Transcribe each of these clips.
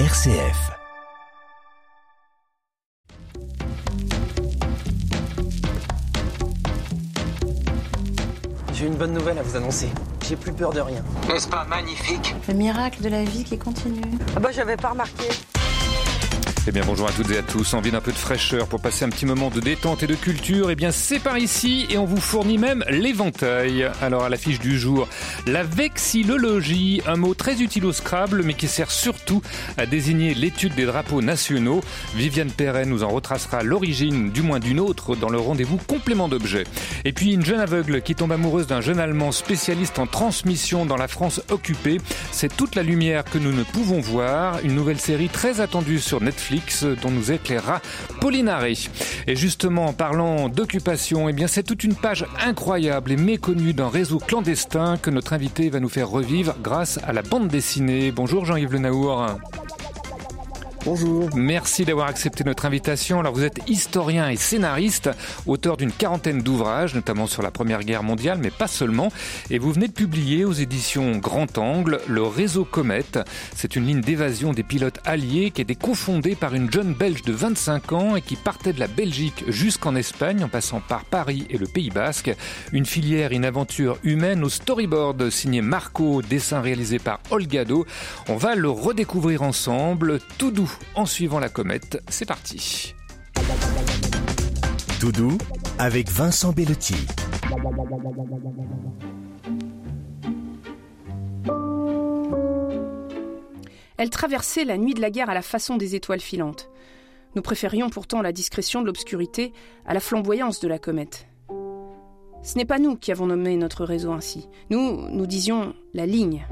RCF. J'ai une bonne nouvelle à vous annoncer. J'ai plus peur de rien. N'est-ce pas magnifique? Le miracle de la vie qui continue. Ah bah j'avais pas remarqué. Eh bien bonjour à toutes et à tous, envie d'un peu de fraîcheur pour passer un petit moment de détente et de culture, eh bien c'est par ici et on vous fournit même l'éventail. Alors à l'affiche du jour, la vexillologie, un mot très utile au Scrabble mais qui sert surtout à désigner l'étude des drapeaux nationaux. Viviane Perret nous en retracera l'origine, du moins d'une autre, dans le rendez-vous complément d'objets. Et puis une jeune aveugle qui tombe amoureuse d'un jeune Allemand spécialiste en transmission dans la France occupée. C'est toute la lumière que nous ne pouvons voir, une nouvelle série très attendue sur Netflix dont nous éclairera Pauline Harry. Et justement, en parlant d'occupation, eh c'est toute une page incroyable et méconnue d'un réseau clandestin que notre invité va nous faire revivre grâce à la bande dessinée. Bonjour Jean-Yves Le Naour. Bonjour. Merci d'avoir accepté notre invitation. Alors vous êtes historien et scénariste, auteur d'une quarantaine d'ouvrages, notamment sur la Première Guerre mondiale, mais pas seulement. Et vous venez de publier aux éditions Grand Angle le réseau Comète. C'est une ligne d'évasion des pilotes alliés qui était cofondée par une jeune Belge de 25 ans et qui partait de la Belgique jusqu'en Espagne en passant par Paris et le Pays Basque. Une filière, une aventure humaine au storyboard signé Marco, dessin réalisé par Olgado. On va le redécouvrir ensemble, tout doux en suivant la comète. C'est parti. Doudou avec Vincent Bellotti. Elle traversait la nuit de la guerre à la façon des étoiles filantes. Nous préférions pourtant la discrétion de l'obscurité à la flamboyance de la comète. Ce n'est pas nous qui avons nommé notre réseau ainsi. Nous, nous disions la ligne.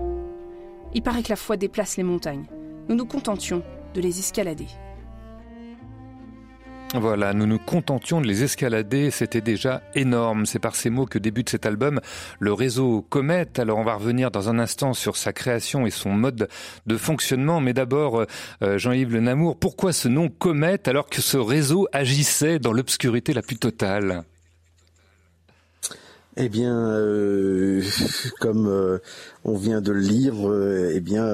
Il paraît que la foi déplace les montagnes. Nous nous contentions de les escalader. Voilà, nous nous contentions de les escalader, c'était déjà énorme. C'est par ces mots que débute cet album, le réseau Comète. Alors on va revenir dans un instant sur sa création et son mode de fonctionnement, mais d'abord, euh, Jean-Yves Le Namour, pourquoi ce nom Comète alors que ce réseau agissait dans l'obscurité la plus totale? Eh bien, euh, comme euh, on vient de le lire, euh, eh bien,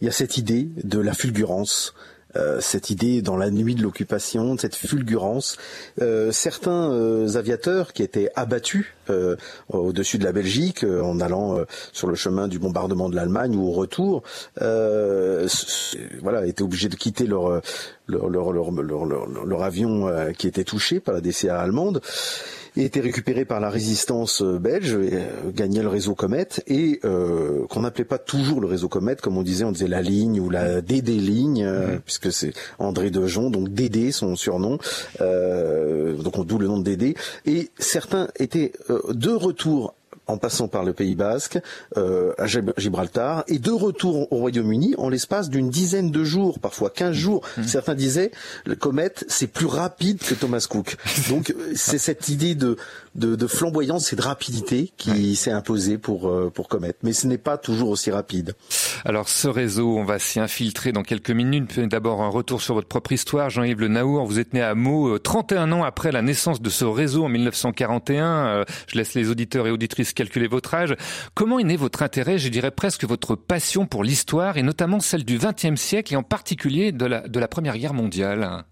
il y a cette idée de la fulgurance. cette idée dans la nuit de l'occupation, cette fulgurance. certains aviateurs qui étaient abattus au-dessus de la Belgique en allant sur le chemin du bombardement de l'Allemagne ou au retour, voilà, étaient obligés de quitter leur leur, leur, leur, leur avion qui était touché par la DCA allemande et était récupéré par la résistance euh, belge, et, euh, gagnait le réseau Comète, et euh, qu'on n'appelait pas toujours le réseau Comète, comme on disait, on disait la ligne ou la DD ligne, euh, puisque c'est André Dejon, donc DD son surnom, donc d'où le nom de DD, et certains étaient de retour en passant par le Pays Basque, euh, à Gibraltar, et de retour au Royaume-Uni en l'espace d'une dizaine de jours, parfois 15 jours. Mmh. Certains disaient, le comète, c'est plus rapide que Thomas Cook. Donc c'est cette idée de, de, de, flamboyance et de rapidité qui s'est imposée pour, euh, pour Comet. Mais ce n'est pas toujours aussi rapide. Alors ce réseau, on va s'y infiltrer dans quelques minutes. D'abord un retour sur votre propre histoire. Jean-Yves Le Naour, vous êtes né à Meaux 31 euh, ans après la naissance de ce réseau en 1941. Euh, je laisse les auditeurs et auditrices calculer votre âge. Comment est né votre intérêt, je dirais presque votre passion pour l'histoire et notamment celle du XXe siècle et en particulier de la, de la Première Guerre mondiale?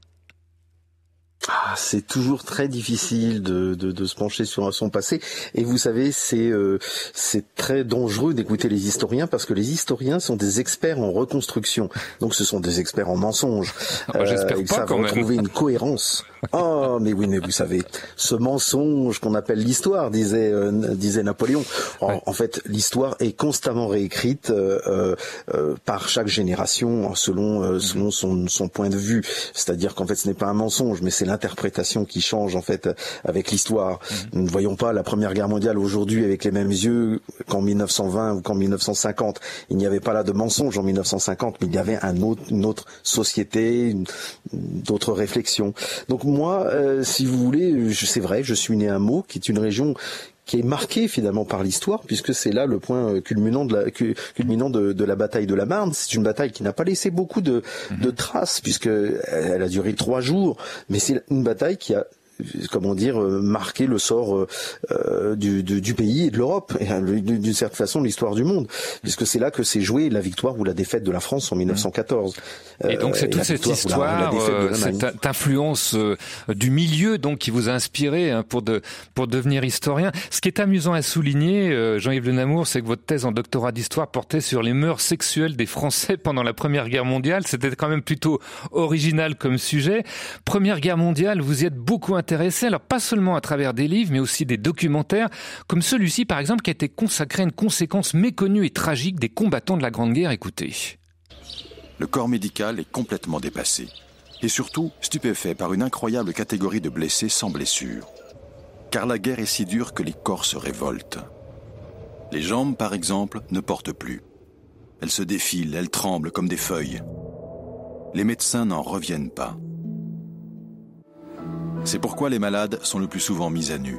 Ah, c'est toujours très difficile de, de, de, se pencher sur son passé. Et vous savez, c'est euh, c'est très dangereux d'écouter les historiens parce que les historiens sont des experts en reconstruction. Donc ce sont des experts en mensonges. Ah, bah, J'espère euh, pas quand trouver une cohérence. Oh, mais oui, mais vous savez, ce mensonge qu'on appelle l'histoire, disait euh, disait Napoléon. En, en fait, l'histoire est constamment réécrite euh, euh, par chaque génération selon selon son, son point de vue. C'est-à-dire qu'en fait, ce n'est pas un mensonge, mais c'est l'interprétation qui change en fait avec l'histoire. Mhm. Nous ne voyons pas la Première Guerre mondiale aujourd'hui avec les mêmes yeux qu'en 1920 ou qu'en 1950. Il n'y avait pas là de mensonge en 1950, mais il y avait un autre, une autre société, d'autres réflexions. Donc moi, euh, si vous voulez, c'est vrai, je suis né à Meaux, qui est une région qui est marquée finalement par l'histoire, puisque c'est là le point culminant de la, culminant de, de la bataille de la Marne. C'est une bataille qui n'a pas laissé beaucoup de, de mhm. traces, puisque elle a duré trois jours, mais c'est une bataille qui a comment dire, marqué le sort du, du, pays et de l'Europe, et d'une certaine façon l'histoire du monde, puisque c'est là que s'est jouée la victoire ou la défaite de la France en 1914. Et donc c'est toute cette histoire, cette influence du milieu donc qui vous a inspiré hein, pour de, pour devenir historien. Ce qui est amusant à souligner, Jean-Yves Le Namour, c'est que votre thèse en doctorat d'histoire portait sur les mœurs sexuelles des Français pendant la Première Guerre mondiale. C'était quand même plutôt original comme sujet. Première Guerre mondiale, vous y êtes beaucoup intéressé, alors pas seulement à travers des livres, mais aussi des documentaires, comme celui-ci par exemple qui a été consacré à une conséquence méconnue et tragique des combattants de la Grande Guerre. Écoutez. Le corps médical est complètement dépassé et surtout stupéfait par une incroyable catégorie de blessés sans blessure. Car la guerre est si dure que les corps se révoltent. Les jambes, par exemple, ne portent plus. Elles se défilent, elles tremblent comme des feuilles. Les médecins n'en reviennent pas. C'est pourquoi les malades sont le plus souvent mis à nu.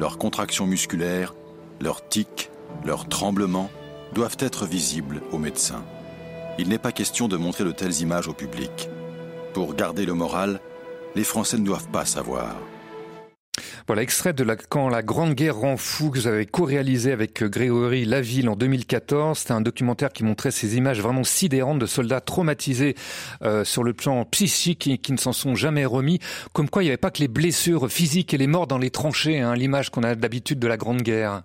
Leurs contractions musculaires, leurs tics, leurs tremblements doivent être visibles aux médecins. Il n'est pas question de montrer de telles images au public. Pour garder le moral, les Français ne doivent pas savoir. Voilà, extrait de la, Quand la Grande Guerre rend fou, que vous avez co-réalisé avec euh, Grégory Laville en 2014. C'était un documentaire qui montrait ces images vraiment sidérantes de soldats traumatisés euh, sur le plan psychique et qui ne s'en sont jamais remis. Comme quoi, il n'y avait pas que les blessures physiques et les morts dans les tranchées, hein, l'image qu'on a d'habitude de la Grande Guerre.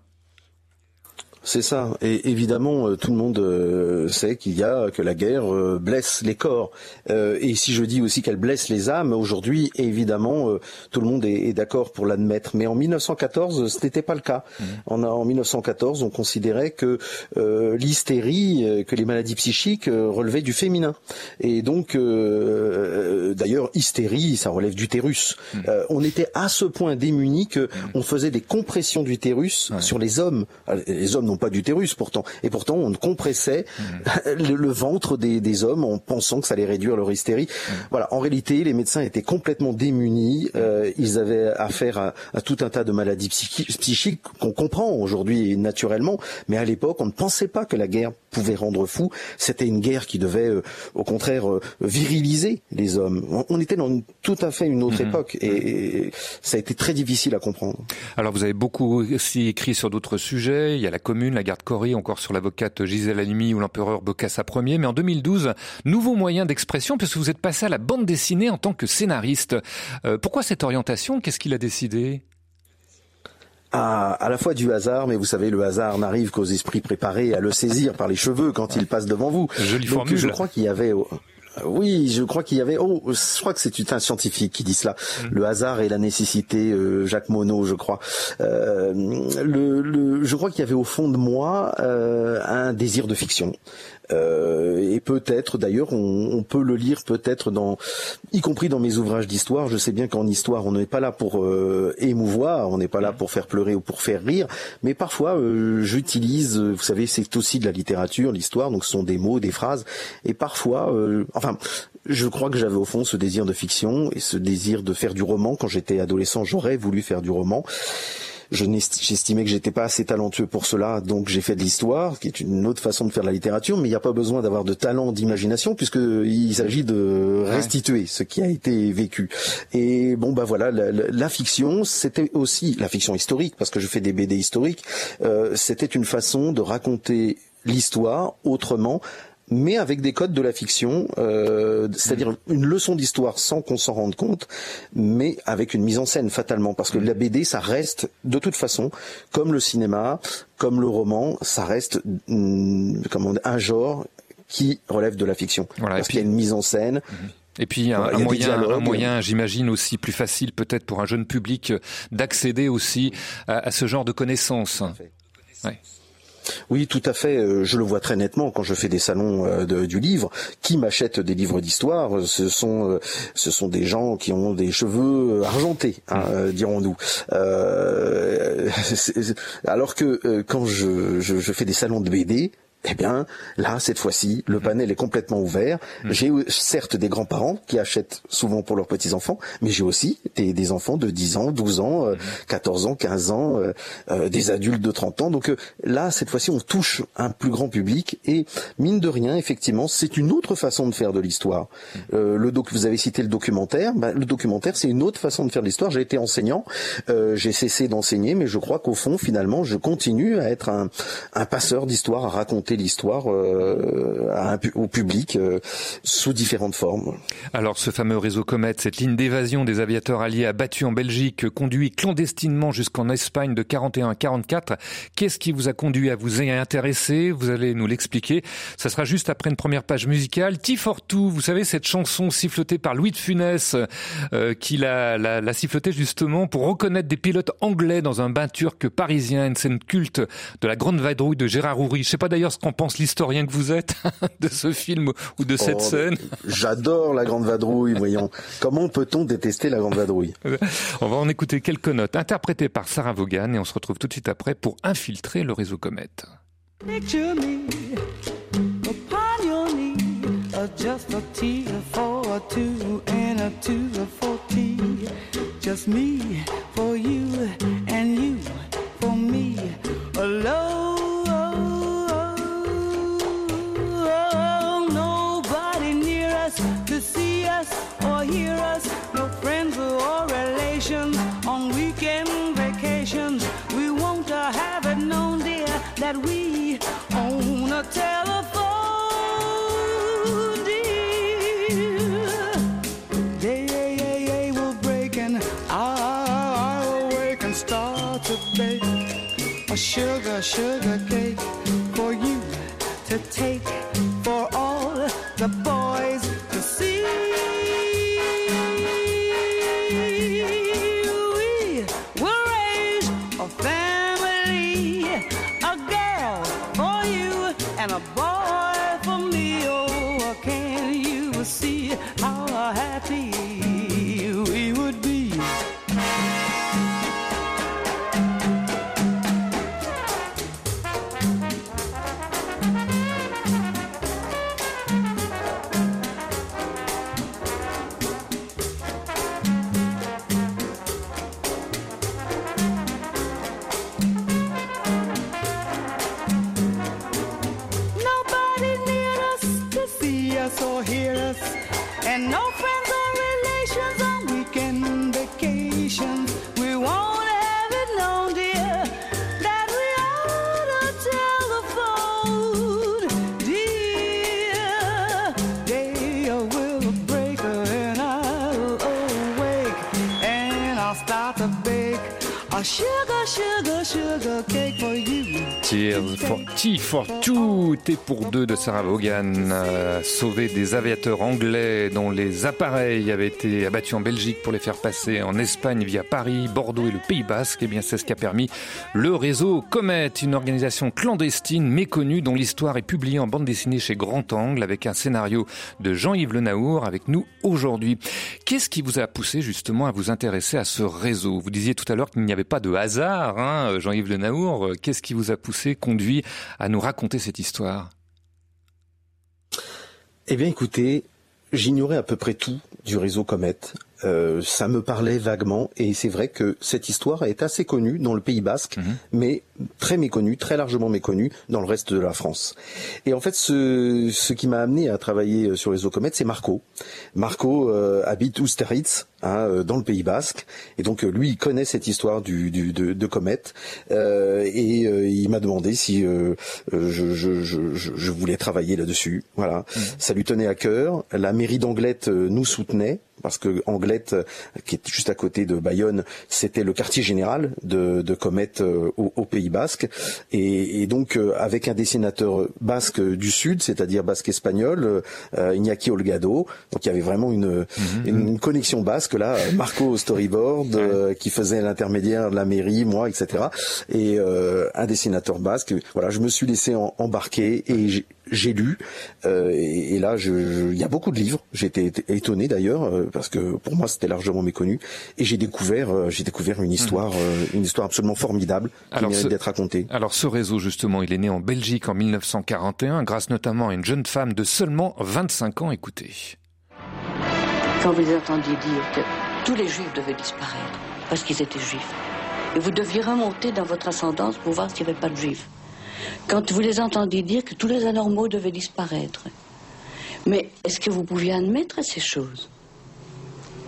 C'est ça. Et évidemment, euh, tout le monde euh, sait qu'il y a que la guerre euh, blesse les corps. Et si je dis aussi qu'elle blesse les âmes, aujourd'hui, évidemment, tout le monde est d'accord pour l'admettre. Mais en 1914, ce n'était pas le cas. Mmh. En, en 1914, on considérait que l'hystérie, que les maladies psychiques relevaient du féminin. Et donc, d'ailleurs, hystérie, ça relève d'utérus. Mmh. on était à ce point démunis que mmh. on faisait des compressions d'utérus sur les hommes. Les hommes pas d'utérus pourtant. Et pourtant, on compressait mmh. le, ventre des, hommes en pensant que ça allait réduire leur hystérie. Mmh. Voilà. En réalité, les médecins étaient complètement démunis. Euh, ils avaient affaire à, tout un tas de maladies psychiques qu'on comprend aujourd'hui naturellement. Mais à l'époque, on ne pensait pas que la guerre pouvait rendre fou. C'était une guerre qui devait, euh, au contraire, euh, viriliser les hommes. On, était dans tout à fait une autre mmh. époque et, ça a été très difficile à comprendre. Alors vous avez beaucoup aussi écrit sur d'autres sujets. Il y a la commune la garde Corée, encore sur l'avocate Gisèle Halimi ou l'empereur Bokassa Ier. Mais en 2012, nouveau moyen d'expression puisque vous êtes passé à la bande dessinée en tant que scénariste. Euh, pourquoi cette orientation? Qu'est-ce qu'il a décidé? À, à, la fois du hasard, mais vous savez, le hasard n'arrive qu'aux esprits préparés à le saisir par les cheveux quand il passe devant vous. Donc, je crois qu'il y avait oui, je crois qu'il y avait. Oh, je crois que c'est un scientifique qui dit cela. Mm. Le hasard et la nécessité, euh, Jacques Monod, je crois. Euh, le, le, je crois qu'il y avait au fond de moi euh, un désir de fiction. Euh, et peut-être, d'ailleurs, on, on, peut le lire peut-être dans, y compris dans mes ouvrages d'histoire. Je sais bien qu'en histoire, on n'est pas là pour euh, émouvoir, on n'est pas là pour faire pleurer ou pour faire rire, mais parfois euh, j'utilise, vous savez, c'est aussi de la littérature, l'histoire, donc ce sont des mots, des phrases, et parfois, enfin, je crois que j'avais au fond ce désir de fiction et ce désir de faire du roman. Quand j'étais adolescent, j'aurais voulu faire du roman j'estimais que j'étais pas assez talentueux pour cela, donc j'ai fait de l'histoire, qui est une autre façon de faire de la littérature, mais il n'y a pas besoin d'avoir de talent d'imagination puisqu'il s'agit de restituer ce qui a été vécu. Et bon bah voilà, la, fiction, c'était aussi la fiction historique parce que je fais des BD historiques, euh, c'était une façon de raconter l'histoire autrement mais avec des codes de la fiction, euh, c'est-à-dire mm. une leçon d'histoire sans qu'on s'en rende compte, mais avec une mise en scène fatalement, parce que mm. la BD, ça reste de toute façon, comme le cinéma, comme le roman, ça reste mm, comment, un genre qui relève de la fiction, parce qu'il y a une mise en scène. Mm-hmm. Et puis un, moyen, un moyen, j'imagine aussi plus facile peut-être pour un jeune public d'accéder aussi à, ce genre de connaissances. Ouais. Oui, tout à fait. Euh, je le vois très nettement quand je fais des salons euh, du livre. Qui m'achète des livres d'histoire Ce sont euh, ce sont des gens qui ont des cheveux argentés, hein, mmh. dirons-nous. alors que quand je, je, fais des salons de BD, Eh bien, là, cette fois-ci, le panel est complètement ouvert. J'ai certes des grands-parents qui achètent souvent pour leurs petits-enfants, mais j'ai aussi des, enfants de 10 ans, 12 ans, 14 ans, 15 ans, des adultes de 30 ans. Donc là, cette fois-ci, on touche un plus grand public et mine de rien, effectivement, c'est une autre façon de faire de l'histoire. le doc, vous avez cité le documentaire. Bah, le documentaire, c'est une autre façon de faire de l'histoire. J'ai été enseignant, j'ai cessé d'enseigner, mais je crois qu'au fond, finalement, je continue à être un, un passeur d'histoire, à raconter l'histoire euh, au public euh, sous différentes formes. Alors ce fameux réseau Comet, cette ligne d'évasion des aviateurs alliés abattus en Belgique, conduit clandestinement jusqu'en Espagne de 41 à 44. Qu'est-ce qui vous a conduit à vous intéresser? Vous allez nous l'expliquer. Ça sera juste après une première page musicale. T for Two, vous savez cette chanson sifflotée par Louis de Funès, euh, qui l'a, la, la sifflotée justement pour reconnaître des pilotes anglais dans un bain turc parisien, une scène culte de la grande vadrouille de Gérard Houry. Je sais pas d'ailleurs ce qu'en pense l'historien que vous êtes de ce film ou de cette oh, scène. J'adore la grande vadrouille, voyons. Comment peut-on détester la grande vadrouille? On va en écouter quelques notes interprétées par Sarah Vaughan et on se retrouve tout de suite après pour infiltrer le réseau Comet. just a for a two and a two for tea. Just me for you and you for me alone. Sugar, cake for you to take for all the boys Tea for Two, T pour deux de Sarah Vaughan, euh, sauver des aviateurs anglais dont les appareils avaient été abattus en Belgique pour les faire passer en Espagne via Paris, Bordeaux et le Pays Basque. Et eh bien, c'est ce qui a permis le réseau Comet, une organisation clandestine méconnue dont l'histoire est publiée en bande dessinée chez Grand Angle avec un scénario de Jean-Yves Le Naour avec nous aujourd'hui. Qu'est-ce qui vous a poussé justement à vous intéresser à ce réseau? Vous disiez tout à l'heure qu'il n'y avait pas de hasard, hein, Jean-Yves Le Naour. Qu'est-ce qui vous a poussé, conduit à nous raconter cette histoire? Eh bien écoutez, j'ignorais à peu près tout du réseau Comet. Euh, ça me parlait vaguement et c'est vrai que cette histoire est assez connue dans le Pays Basque, mhm. mais très méconnue, très largement méconnue dans le reste de la France. Et en fait, ce, ce qui m'a amené à travailler euh, sur les Comet, c'est Marco. Marco euh, habite Ousteritz, hein, dans le Pays Basque, et donc lui, il connaît cette histoire du, du de, de Comet, euh, et il m'a demandé si je, je, je, je, voulais travailler là-dessus. Voilà, mhm. ça lui tenait à cœur. La mairie d'Anglette nous soutenait parce que Anglette, qui est juste à côté de Bayonne, c'était le quartier général de, de Comet au Pays Basque, et, donc euh, avec un dessinateur basque du sud, c'est-à-dire basque espagnol, euh, Iñaki Olgado. Donc il y avait vraiment une, mhm. une, connexion basque là, Marco storyboard euh, qui faisait l'intermédiaire de la mairie, moi, etc. Et un dessinateur basque. Voilà, je me suis laissé embarquer et j'ai lu euh, et, là, il y a beaucoup de livres. J'étais étonné d'ailleurs euh, parce que pour moi c'était largement méconnu et j'ai découvert, euh, j'ai découvert une histoire, mmh. une histoire absolument formidable qui alors mérite d'être racontée. Alors ce réseau justement, il est né en Belgique en 1941 grâce notamment à une jeune femme de seulement 25 ans. Écoutez. Quand vous entendiez dire que tous les juifs devaient disparaître parce qu'ils étaient juifs, et vous deviez remonter dans votre ascendance pour voir s'il n'y avait pas de juifs quand vous les entendiez dire que tous les anormaux devaient disparaître. Mais est-ce que vous pouviez admettre ces choses?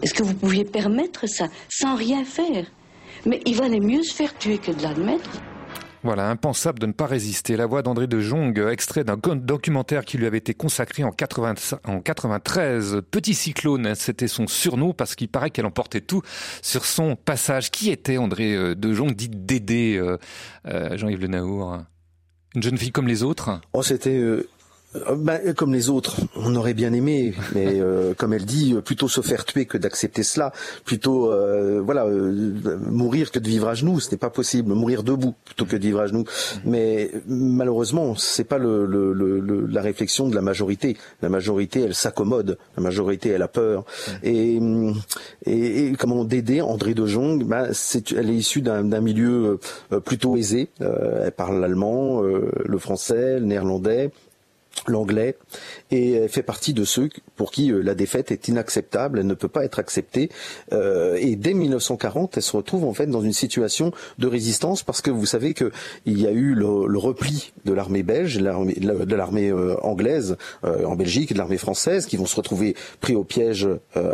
Est-ce que vous pouviez permettre ça sans rien faire? Mais il valait mieux se faire tuer que de l'admettre. Voilà, impensable de ne pas résister. La voix d'André de Jong, extrait d'un documentaire qui lui avait été consacré en, 80, en 93. Petit cyclone, c'était son surnom parce qu'il paraît qu'elle emportait tout sur son passage. Qui était André euh, de Jong, dit Dédé, euh, euh, Jean-Yves Le Naour une jeune fille comme les autres. Oh, c'était euh, bah, comme les autres, on aurait bien aimé, mais euh, comme elle dit, euh, plutôt se faire tuer que d'accepter cela, plutôt voilà mourir que de vivre à genoux, ce n'est pas possible, mourir debout plutôt que de vivre à genoux. Mais malheureusement, c'est pas le, le, la réflexion de la majorité. La majorité, elle s'accommode, la majorité, elle a peur. Et, et, et comment Dédé, André de Jong, bah, elle est issue d'un, milieu plutôt aisé. elle parle l'allemand, le français, le néerlandais l'anglais, et elle fait partie de ceux pour qui euh, la défaite est inacceptable, elle ne peut pas être acceptée. Euh, et dès 1940, elle se retrouve en fait dans une situation de résistance parce que vous savez que il y a eu le, repli de l'armée belge, de l'armée euh, anglaise en Belgique, de l'armée française, qui vont se retrouver pris au piège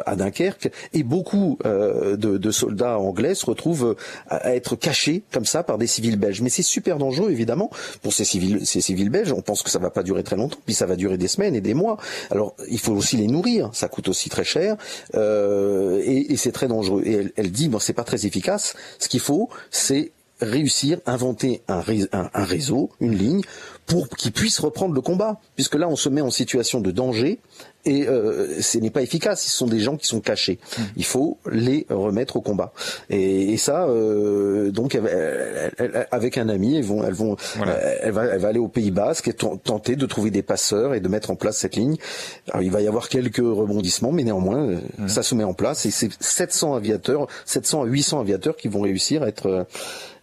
à Dunkerque, et beaucoup de, soldats anglais se retrouvent à, être cachés comme ça par des civils belges. Mais c'est super dangereux évidemment pour ces civils, ces civils belges. On pense que ça va pas durer très longtemps puis ça va durer des semaines et des mois. Alors il faut aussi les nourrir, ça coûte aussi très cher euh, et, c'est très dangereux. Et elle, dit bon c'est pas très efficace. Ce qu'il faut c'est réussir, inventer un, un, réseau, une ligne, pour qu'ils puissent reprendre le combat. Puisque là, on se met en situation de danger et euh, ce n'est pas efficace. Ce sont des gens qui sont cachés. Mmh. Il faut les remettre au combat. Et, et ça, euh, donc avec un ami, elles vont, elles vont, euh, elle, va, elle va aller au Pays Basque et tenter de trouver des passeurs et de mettre en place cette ligne. Alors, il va y avoir quelques rebondissements, mais néanmoins, mmh. ça se met en place. Et c'est 700 aviateurs, 700 à 800 aviateurs qui vont réussir à être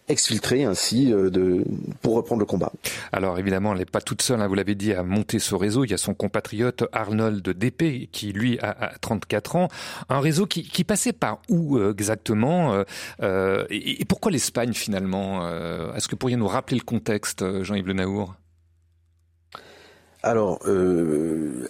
exfiltrer ainsi euh, pour reprendre le combat. Alors évidemment, elle n'est pas toute seule, hein, vous l'avez dit, à monter ce réseau. Il y a son compatriote Arnold Dépé qui, lui, a, 34 ans. Un réseau qui, qui passait par où euh, exactement euh, et, pourquoi l'Espagne finalement Est-ce que vous nous rappeler le contexte, Jean-Yves Le Naour alors, euh,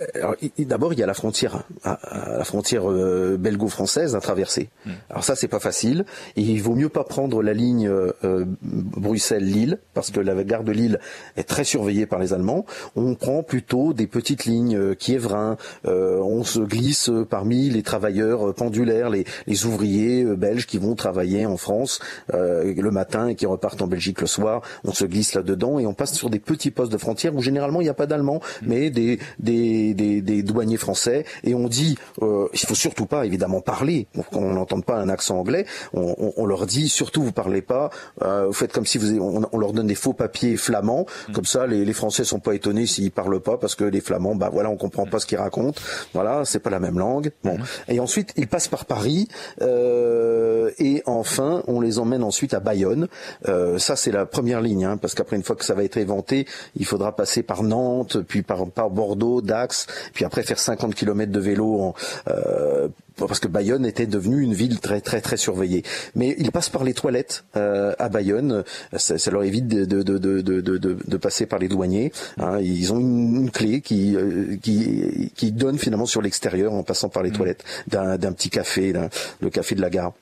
d'abord, il y a la frontière, la frontière euh, belgo-française à traverser. Hmm. Alors ça, c'est pas facile. Et il vaut mieux pas prendre la ligne euh, Bruxelles-Lille parce que la gare de Lille est très surveillée par les Allemands. On prend plutôt des petites lignes euh, Kievrin. on se glisse parmi les travailleurs pendulaires, les, les ouvriers belges qui vont travailler en France le matin et qui repartent en Belgique le soir. On se glisse là-dedans et on passe sur des petits postes de frontière où généralement il n'y a pas d'Allemands mais des, des, des, douaniers français. Et on dit, euh, il faut surtout pas évidemment parler, qu'on n'entende pas un accent anglais. On, leur dit, surtout vous parlez pas, euh, vous faites comme si vous, on, leur donne des faux papiers flamands, mm. comme ça les, les Français sont pas étonnés s'ils parlent pas parce que les Flamands, bah voilà, on comprend pas ce qu'ils racontent. Voilà, c'est pas la même langue. Bon, mm. et ensuite ils passent par Paris euh, et enfin on les emmène ensuite à Bayonne. Euh, ça c'est la première ligne, hein, parce qu'après une fois que ça va être éventé, il faudra passer par Nantes, puis par, par Bordeaux, Dax, puis après faire 50 km de vélo en, euh, parce que Bayonne était devenue une ville très très très surveillée. Mais ils passent par les toilettes euh, à Bayonne, ça, ça, leur évite de, de, de, de, de passer par les douaniers. Hein. Ils ont une, clé qui, euh, qui, qui donne finalement sur l'extérieur en passant par les mmh. toilettes d'un petit café, le café de la gare.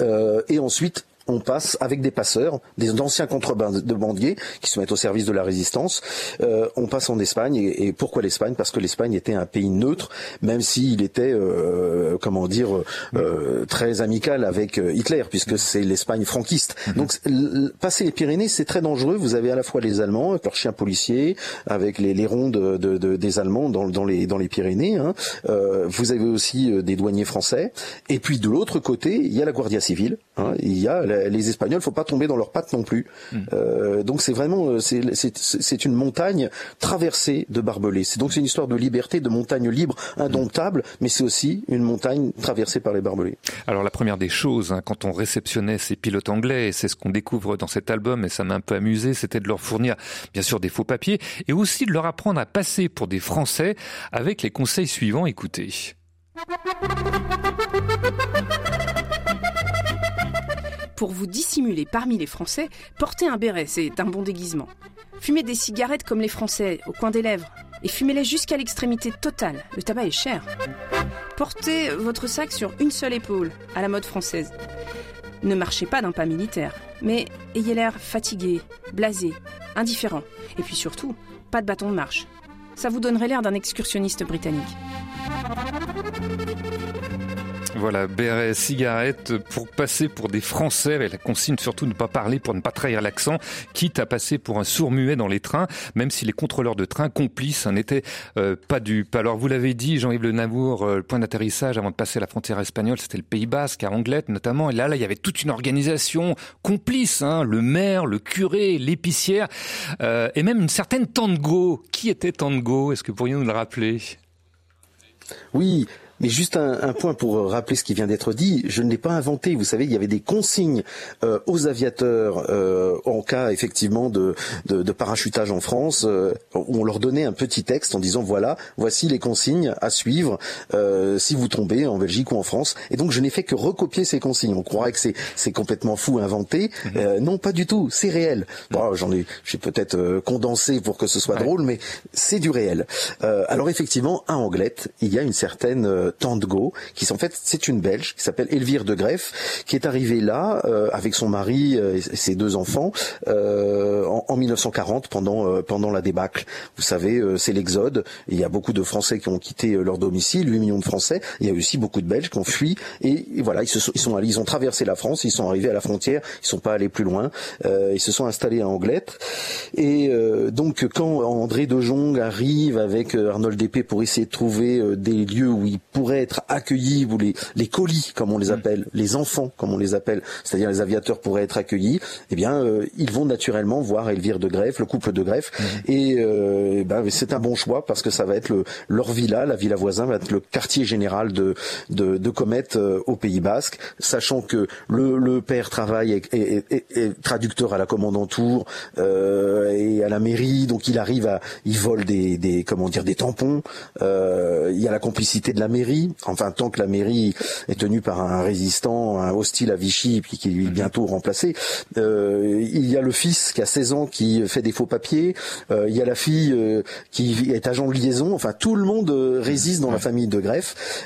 Euh, et ensuite, on passe avec des passeurs, des anciens contrebandiers qui se mettent au service de la résistance. Euh, on passe en Espagne. Et, pourquoi l'Espagne? Parce que l'Espagne était un pays neutre, même s'il était, euh, comment dire, euh, très amical avec Hitler, puisque c'est l'Espagne franquiste. Mhm. Donc, passer les Pyrénées, c'est très dangereux. Vous avez à la fois les Allemands avec leurs chiens policiers, avec les, les rondes de, des Allemands dans, les, dans les Pyrénées. Hein. vous avez aussi des douaniers français. Et puis de l'autre côté, il y a la Guardia civile Hein. Il y a les Espagnols, faut pas tomber dans leurs pattes non plus. Hmm. Euh, donc c'est vraiment euh, c'est une montagne traversée de barbelés. C'est donc c'est une histoire de liberté, de montagne libre, indomptable, mais c'est aussi une montagne traversée par les barbelés. Alors la première des choses, hein, quand on réceptionnait ces pilotes anglais, et c'est ce qu'on découvre dans cet album, et ça m'a un peu amusé, c'était de leur fournir bien sûr des faux papiers, et aussi de leur apprendre à passer pour des Français avec les conseils suivants. Écoutez. Pour vous dissimuler parmi les Français, portez un béret, c'est un bon déguisement. Fumez des cigarettes comme les Français, au coin des lèvres, et fumez-les jusqu'à l'extrémité totale. Le tabac est cher. Portez votre sac sur une seule épaule, à la mode française. Ne marchez pas d'un pas militaire, mais ayez l'air fatigué, blasé, indifférent. Et puis surtout, pas de bâton de marche. Ça vous donnerait l'air d'un excursionniste britannique. Voilà, béret, cigarette, pour passer pour des Français, avec la consigne surtout ne pas parler pour ne pas trahir l'accent, quitte à passer pour un sourd-muet dans les trains, même si les contrôleurs de train complices n'étaient euh, pas dupes. Alors vous l'avez dit, Jean-Yves Le Nabour, euh, le point d'atterrissage avant de passer la frontière espagnole, c'était le Pays Basque, à Anglette notamment, et là, là, il y avait toute une organisation complice, hein, le maire, le curé, l'épicière, euh, et même une certaine Tango. Qui était Tango? Est-ce que vous pourriez nous le rappeler? Oui, mais juste un, un, point pour rappeler ce qui vient d'être dit, je ne l'ai pas inventé. Vous savez, il y avait des consignes euh, aux aviateurs euh, en cas effectivement de, de, de parachutage en France, euh, où on leur donnait un petit texte en disant voilà, voici les consignes à suivre euh, si vous tombez en Belgique ou en France. Et donc je n'ai fait que recopier ces consignes. On croirait que c'est complètement fou inventé. Mhm. non, pas du tout. C'est réel. Bon, j'en ai, j'ai peut-être condensé pour que ce soit drôle, mais c'est du réel. alors effectivement, à Anglette, il y a une certaine Tandgo, qui en fait c'est une Belge qui s'appelle Elvire de Greff, qui est arrivée là euh, avec son mari euh, et ses deux enfants euh, en, en, 1940 pendant pendant la débâcle. Vous savez, c'est l'exode. Il y a beaucoup de Français qui ont quitté leur domicile, 8 millions de Français. Il y a aussi beaucoup de Belges qui ont fui et, voilà, ils se sont, ils sont ils ont traversé la France, ils sont arrivés à la frontière, ils sont pas allés plus loin. ils se sont installés à Anglette et donc quand André de Jong arrive avec Arnold Dépé pour essayer de trouver des lieux où il pourraient être accueillis, ou les, les colis, comme on les mm. appelle, les enfants, comme on les appelle, c'est-à-dire les aviateurs pourraient être accueillis, eh bien, euh, ils vont naturellement voir Elvire de Greffe, le couple de Greffe, mm. et euh, ben, c'est un bon choix parce que ça va être le, leur villa, la villa voisin va être le quartier général de, de, de Comet euh, au Pays Basque, sachant que le, le père travaille et traducteur à la commandanture euh, et à la mairie, donc il arrive à, il vole des, des comment dire, des tampons. Euh, il y a la complicité de la mairie enfin tant que la mairie est tenue par un résistant, un hostile à Vichy, puis qui est mhm. bientôt remplacé, euh, il y a le fils qui a 16 ans qui fait des faux papiers, euh, il y a la fille euh, qui est agent de liaison, enfin tout le monde résiste dans la famille de Greff,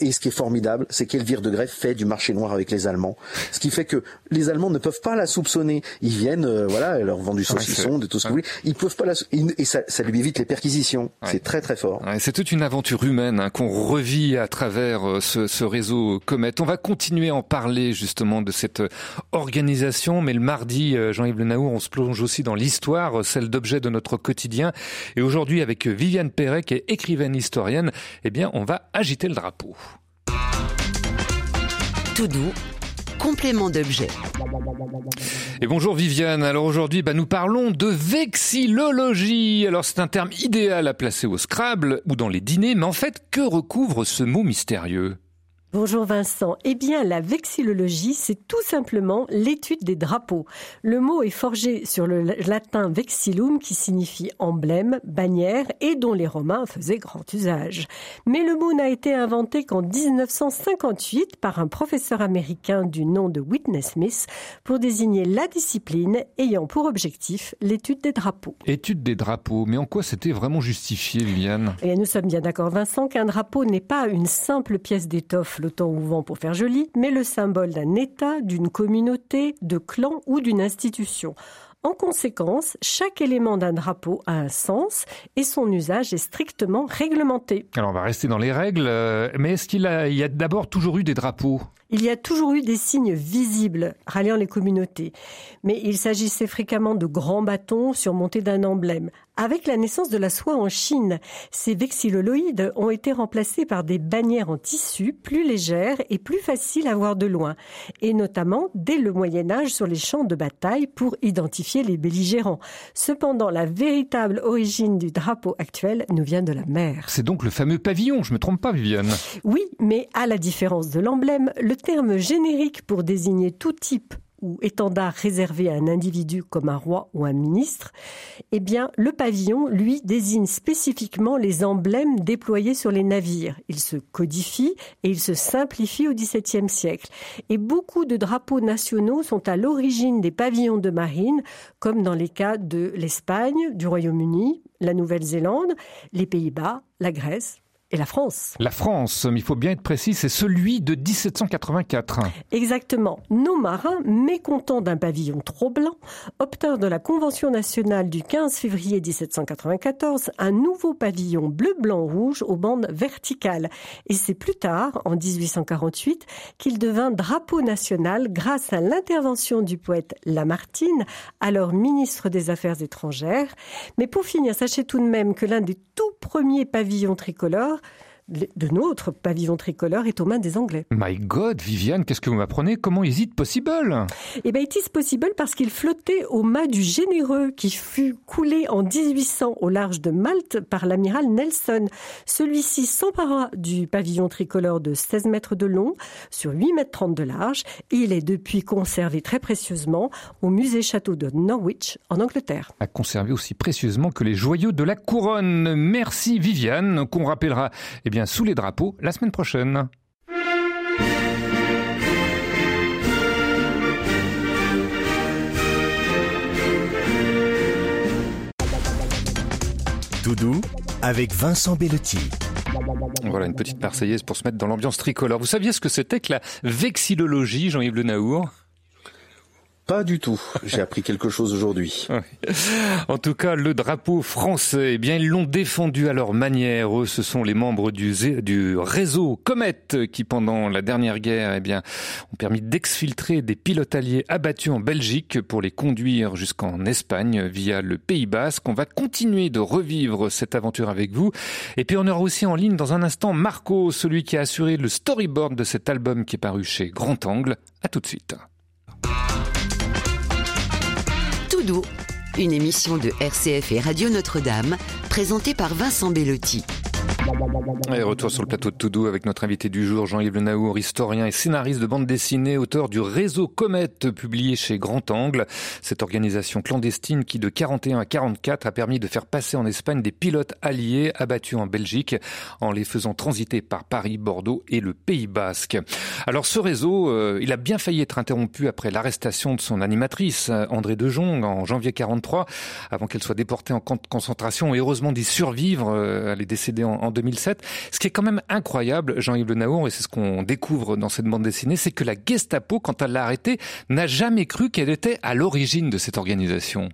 et ce qui est formidable, c'est qu'Elvire de Greff fait du marché noir avec les Allemands, ce qui fait que les Allemands ne peuvent pas la soupçonner, ils viennent, voilà, elle leur vend du saucisson, de tout ce que vous voulez, ils peuvent pas la, et ça, ça lui évite les perquisitions, c'est très très fort. c'est toute une aventure humaine hein, qu'on revit à travers euh, ce, réseau Comet. On va continuer à en parler justement de cette organisation, mais le mardi, euh, Jean-Yves Le Naour, on se plonge aussi dans l'histoire, euh, celle d'objets de notre quotidien. Et aujourd'hui, avec Viviane Perret, qui est écrivaine historienne, eh bien, on va agiter le drapeau. Tout doux complément d'objet. Et bonjour Viviane. Alors aujourd'hui, bah, nous parlons de vexillologie. Alors c'est un terme idéal à placer au Scrabble ou dans les dîners, mais en fait, que recouvre ce mot mystérieux? Bonjour Vincent. Eh bien, la vexillologie, c'est tout simplement l'étude des drapeaux. Le mot est forgé sur le latin vexillum qui signifie emblème, bannière et dont les Romains faisaient grand usage. Mais le mot n'a été inventé qu'en 1958 par un professeur américain du nom de Whitney Smith pour désigner la discipline ayant pour objectif l'étude des drapeaux. Étude des drapeaux, mais en quoi c'était vraiment justifié, Viviane Eh nous sommes bien d'accord Vincent qu'un drapeau n'est pas une simple pièce d'étoffe flottant au vent pour faire joli, mais le symbole d'un État, d'une communauté, de clan ou d'une institution. En conséquence, chaque élément d'un drapeau a un sens et son usage est strictement réglementé. Alors on va rester dans les règles, euh, mais est-ce qu'il y a d'abord toujours eu des drapeaux? Il y a toujours eu des signes visibles ralliant les communautés, mais il s'agissait fréquemment de grands bâtons surmontés d'un emblème. Avec la naissance de la soie en Chine, ces vexilloloïdes ont été remplacés par des bannières en tissu plus légères et plus faciles à voir de loin, et notamment dès le Moyen Âge sur les champs de bataille pour identifier les belligérants. Cependant, la véritable origine du drapeau actuel nous vient de la mer. C'est donc le fameux pavillon, je me trompe pas Viviane? Oui, mais à la différence de l'emblème, le terme générique pour désigner tout type ou étendard réservé à un individu comme un roi ou un ministre, eh le pavillon, lui, désigne spécifiquement les emblèmes déployés sur les navires. Il se codifie et il se simplifie au XVIIe siècle. Et beaucoup de drapeaux nationaux sont à l'origine des pavillons de marine, comme dans les cas de l'Espagne, du Royaume-Uni, la Nouvelle-Zélande, les Pays-Bas, la Grèce, et la France. La France, mais il faut bien être précis, c'est celui de 1784. Exactement. Nos marins, mécontents d'un pavillon trop blanc, obtinrent de la Convention nationale du 15 février 1794 un nouveau pavillon bleu-blanc-rouge aux bandes verticales. Et c'est plus tard, en 1848, qu'il devint drapeau national grâce à l'intervention du poète Lamartine, alors ministre des Affaires étrangères. Mais pour finir, sachez tout de même que l'un des tout premiers pavillons tricolores de notre pavillon tricolore est aux mains des Anglais. My God, Viviane, qu'est-ce que vous m'apprenez? Comment is it possible? Eh bien, it is possible parce qu'il flottait au mât du Généreux qui fut coulé en 1800 au large de Malte par l'amiral Nelson. Celui-ci s'empara du pavillon tricolore de 16 mètres de long sur 8 mètres 30 de large. Il est depuis conservé très précieusement au musée château de Norwich en Angleterre. A conservé aussi précieusement que les joyaux de la couronne. Merci Viviane, qu'on rappellera eh bien, sous les drapeaux la semaine prochaine. Tout doux avec Vincent Bellotti. Voilà une petite marseillaise pour se mettre dans l'ambiance tricolore. Vous saviez ce que c'était que la vexillologie, Jean-Yves Le Naour? Pas du tout. J'ai appris quelque chose aujourd'hui. En tout cas, le drapeau français, eh bien, ils l'ont défendu à leur manière. Eux, ce sont les membres du, réseau Comet qui, pendant la dernière guerre, eh bien, ont permis d'exfiltrer des pilotes alliés abattus en Belgique pour les conduire jusqu'en Espagne via le Pays Basque. On va continuer de revivre cette aventure avec vous. Et puis, on aura aussi en ligne dans un instant Marco, celui qui a assuré le storyboard de cet album qui est paru chez Grand Angle. À tout de suite. Une émission de RCF et Radio Notre-Dame, présentée par Vincent Bellotti. Et retour sur le plateau de Toudou avec notre invité du jour, Jean-Yves Le Naour, historien et scénariste de bande dessinée, auteur du Réseau Comète, publié chez Grand Angle. Cette organisation clandestine qui, de 41 à 44, a permis de faire passer en Espagne des pilotes alliés abattus en Belgique, en les faisant transiter par Paris, Bordeaux et le Pays Basque. Alors ce réseau, euh, il a bien failli être interrompu après l'arrestation de son animatrice, André De Jong, en janvier 43, avant qu'elle soit déportée en camp de concentration heureusement d'y survivre. Euh, elle est décédée en, en 2007. Ce qui est quand même incroyable, Jean-Yves Le Naour, et c'est ce qu'on découvre dans cette bande dessinée, c'est que la Gestapo, quand elle l'a arrêtée, n'a jamais cru qu'elle était à l'origine de cette organisation.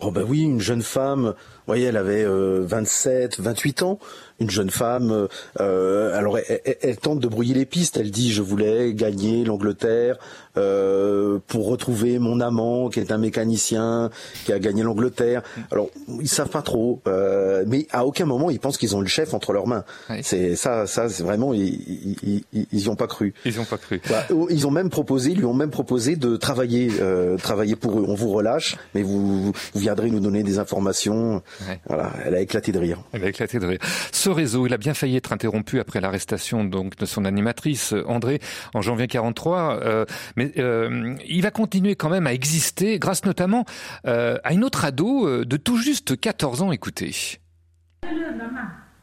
Oh ben oui, une jeune femme, vous voyez, elle avait 27, euh, 28 ans, une jeune femme. Euh, alors elle, tente de brouiller les pistes. Elle dit je voulais gagner l'Angleterre euh, pour retrouver mon amant qui est un mécanicien qui a gagné l'Angleterre. Alors ils savent pas trop, euh, mais à aucun moment ils pensent qu'ils ont le chef entre leurs mains. C'est ça, ça c'est vraiment ils, ils, ils, y ont pas cru. Ils ont pas cru. Bah, ils ont même proposé, lui ont même proposé de travailler, euh, travailler pour eux. On vous relâche, mais vous, vous viendrez nous donner des informations. Voilà, elle a éclaté de rire. Elle a éclaté de rire. Ce réseau, il a bien failli être interrompu après l'arrestation donc de son animatrice André en janvier 43, euh, mais euh, il va continuer quand même à exister grâce notamment euh, à une autre ado euh, de tout juste 14 ans. Écoutez.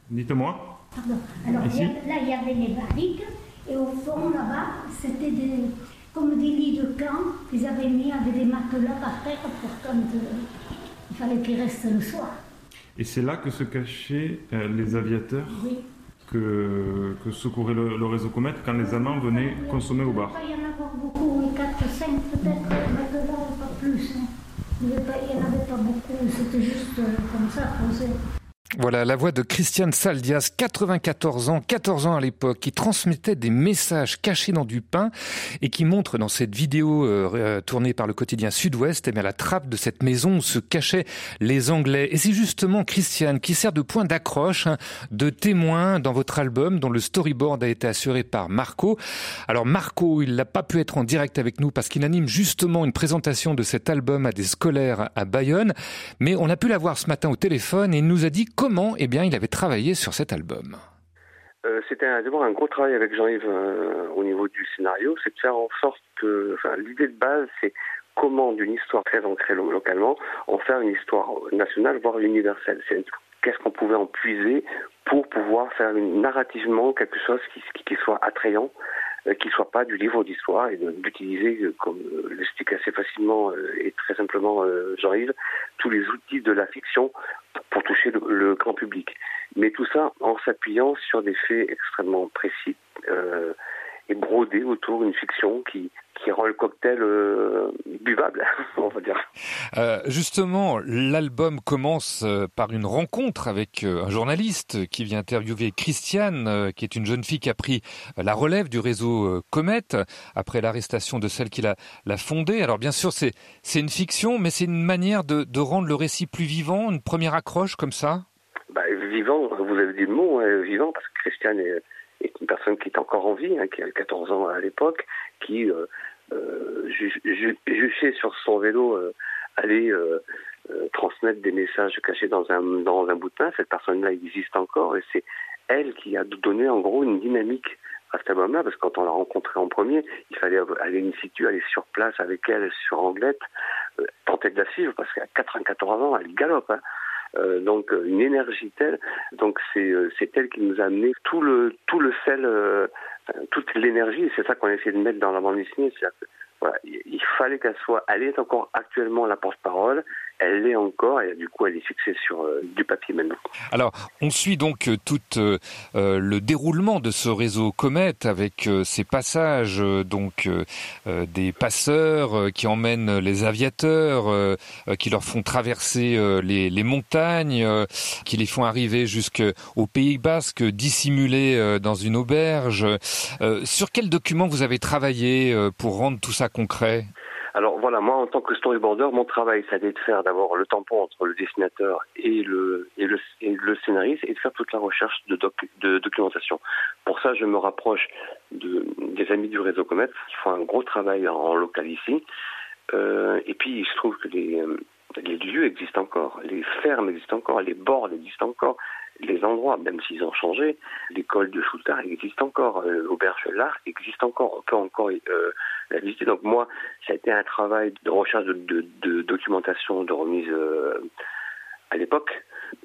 Dites-moi. Pardon. Alors Ici. là, il y avait les barriques et au fond là-bas, c'était des, comme des lits de camp qu'ils avaient mis avec des matelas par terre pour quand il fallait qu'ils restent le soir. Et c'est là que se cachaient euh, les aviateurs que, que, secourait le, le, réseau Comet quand les amants venaient consommer au bar. Il y en avait beaucoup, 4, 5 peut-être, maintenant pas plus. Hein. Il n'y en avait pas beaucoup, c'était juste euh, comme ça posé. Voilà la voix de Christiane Saldias, 94 ans, 14 ans à l'époque, qui transmettait des messages cachés dans du pain et qui montre dans cette vidéo euh, euh, tournée par le quotidien Sud-Ouest, eh bien la trappe de cette maison où se cachaient les Anglais. Et c'est justement Christiane qui sert de point d'accroche, hein, de témoin dans votre album dont le storyboard a été assuré par Marco. Alors Marco, il n'a pas pu être en direct avec nous parce qu'il anime justement une présentation de cet album à des scolaires à Bayonne, mais on a pu la voir ce matin au téléphone et il nous a dit eh bien, il avait travaillé sur cet album? Euh, c'était d'abord un gros travail avec Jean-Yves euh, au niveau du scénario, c'est de faire en sorte que, l'idée de base, c'est comment d'une histoire très ancrée localement, en faire une histoire nationale, voire universelle. Qu'est-ce qu'on pouvait en puiser pour pouvoir faire narrativement quelque chose qui soit attrayant, euh, qui soit pas du livre d'histoire et d'utiliser, euh, comme euh, l'explique assez facilement et très simplement Jean-Yves, tous les outils de la fiction pour toucher le, grand public. Mais tout ça en s'appuyant sur des faits extrêmement précis et brodés autour d'une fiction qui, qui rend le cocktail euh, buvable, on va dire. Euh, justement, l'album commence euh, par une rencontre avec un journaliste qui vient interviewer Christiane, qui est une jeune fille qui a pris la relève du réseau Comet après l'arrestation de celle qui l'a fondé. Alors bien sûr, c'est une fiction, mais c'est une manière de, de, rendre le récit plus vivant, une première accroche comme ça? Bah, Vivant, vous avez dit le mot, hein, vivant, parce que Christiane est une personne qui est encore en vie, hein, qui a 14 ans à l'époque, qui euh, euh, juchait sur son vélo euh, allait euh, euh, transmettre des messages cachés dans un, dans un bout de pain. Cette personne-là existe encore et c'est elle qui a donné en gros une dynamique à cet album-là, parce que quand on l'a rencontrée en premier, il fallait aller in situ, aller sur place avec elle sur Anglette, tenter de la suivre, parce qu'à 94 ans, elle galope. Hein. Euh, donc euh, une énergie telle. Donc c'est euh, c'est elle qui nous a amené tout le tout le sel, toute l'énergie. C'est ça qu'on a de mettre dans la bande dessinée. Voilà, il fallait qu'elle soit. Elle est encore actuellement la porte-parole. Elle l'est encore et du coup elle est fixée sur euh, du papier maintenant. Alors on suit donc euh, tout euh, le déroulement de ce réseau Comet avec ces passages donc des passeurs qui emmènent les aviateurs, qui leur font traverser les, les, montagnes, qui les font arriver jusqu'au Pays Basque, dissimulés dans une auberge. sur quel document vous avez travaillé pour rendre tout ça concret? Alors voilà, moi en tant que storyboarder, mon travail, ça a de faire d'abord le tampon entre le dessinateur et le, scénariste et de faire toute la recherche de, documentation. Pour ça, je me rapproche de, des amis du réseau Comet qui font un gros travail en, local ici. Euh, et puis il se trouve que les, les lieux existent encore, les fermes existent encore, les bords existent encore les endroits, même s'ils ont changé, l'école de Choutard existe encore, euh, l'auberge l'Art existe encore, on peut encore euh, la visiter. Donc moi, ça a été un travail de recherche de, documentation, de remise euh, à l'époque.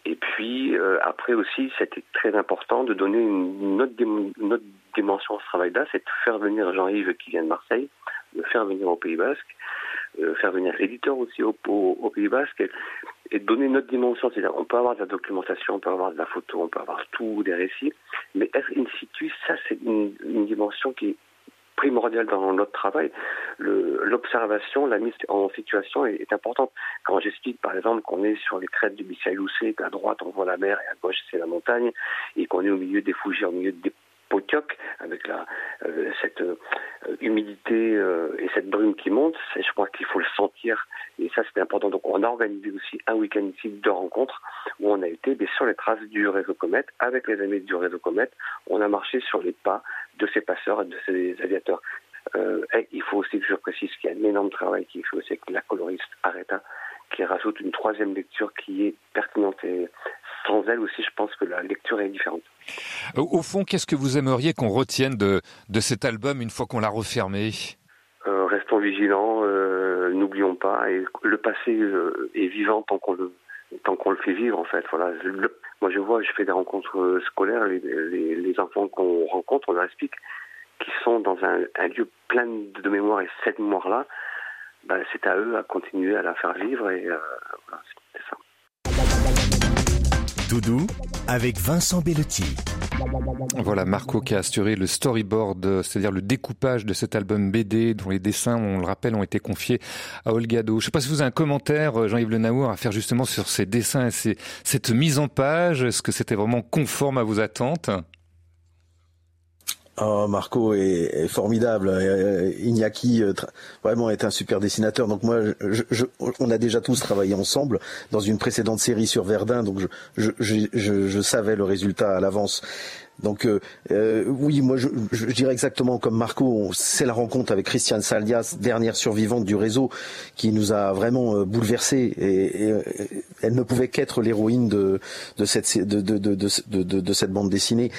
Et puis après aussi, c'était très important de donner une, autre, une autre dimension à ce travail-là, c'est de faire venir Jean-Yves qui vient de Marseille, de faire venir au Pays Basque, euh, faire venir l'éditeur aussi au, au, Pays Basque et, donner notre dimension. C'est-à-dire, on peut avoir de la documentation, on peut avoir de la photo, on peut avoir tout, des récits, mais être in situ, ça, c'est une, dimension qui est primordiale dans notre travail. L'observation, la mise en situation est, importante. Quand j'explique, par exemple, qu'on est sur les crêtes du Bissau-Loussé, qu'à droite, on voit la mer et à gauche, c'est la montagne, et qu'on est au milieu des Fougères, au milieu des Avec la, euh, cette euh, humidité euh, et cette brume qui monte. Je crois qu'il faut le sentir et ça c'était important. Donc on a organisé aussi un week-end ici de rencontres où on a été sur les traces du réseau Comet avec les amis du réseau Comet. On a marché sur les pas de ces passeurs et de ces aviateurs. et il faut aussi que je précise qu'il y a un énorme travail qui est fait aussi avec la coloriste Areta qui rajoute une troisième lecture qui est pertinente et sans elle aussi, je pense que la lecture est différente. Au fond, qu'est-ce que vous aimeriez qu'on retienne de, de cet album une fois qu'on l'a refermé? Euh, Restons vigilants, euh, n'oublions pas, et le passé euh, est vivant tant qu'on le tant qu'on le fait vivre en fait. Voilà. moi je vois, je fais des rencontres scolaires, les, les, enfants qu'on rencontre, on leur explique qu'ils sont dans un, lieu plein de mémoire et cette mémoire-là, bah, c'est à eux à continuer à la faire vivre et. Doudou avec Vincent Bellotti. Voilà, Marco qui a assuré le storyboard, c'est-à-dire le découpage de cet album BD dont les dessins, on le rappelle, ont été confiés à Olgado. Je ne sais pas si vous avez un commentaire, Jean-Yves Le Naour, à faire justement sur ces dessins et cette mise en page. Est-ce que c'était vraiment conforme à vos attentes? Oh, Marco est, formidable. Euh, Iñaki euh, vraiment est un super dessinateur. Donc moi, on a déjà tous travaillé ensemble dans une précédente série sur Verdun. Donc je savais le résultat à l'avance. Donc euh, euh, oui, moi je, je, dirais exactement comme Marco, c'est la rencontre avec Christiane Salias, dernière survivante du réseau, qui nous a vraiment euh, bouleversés. Et, et, elle ne pouvait qu'être l'héroïne de, de, cette, de, de, de, de, cette bande dessinée.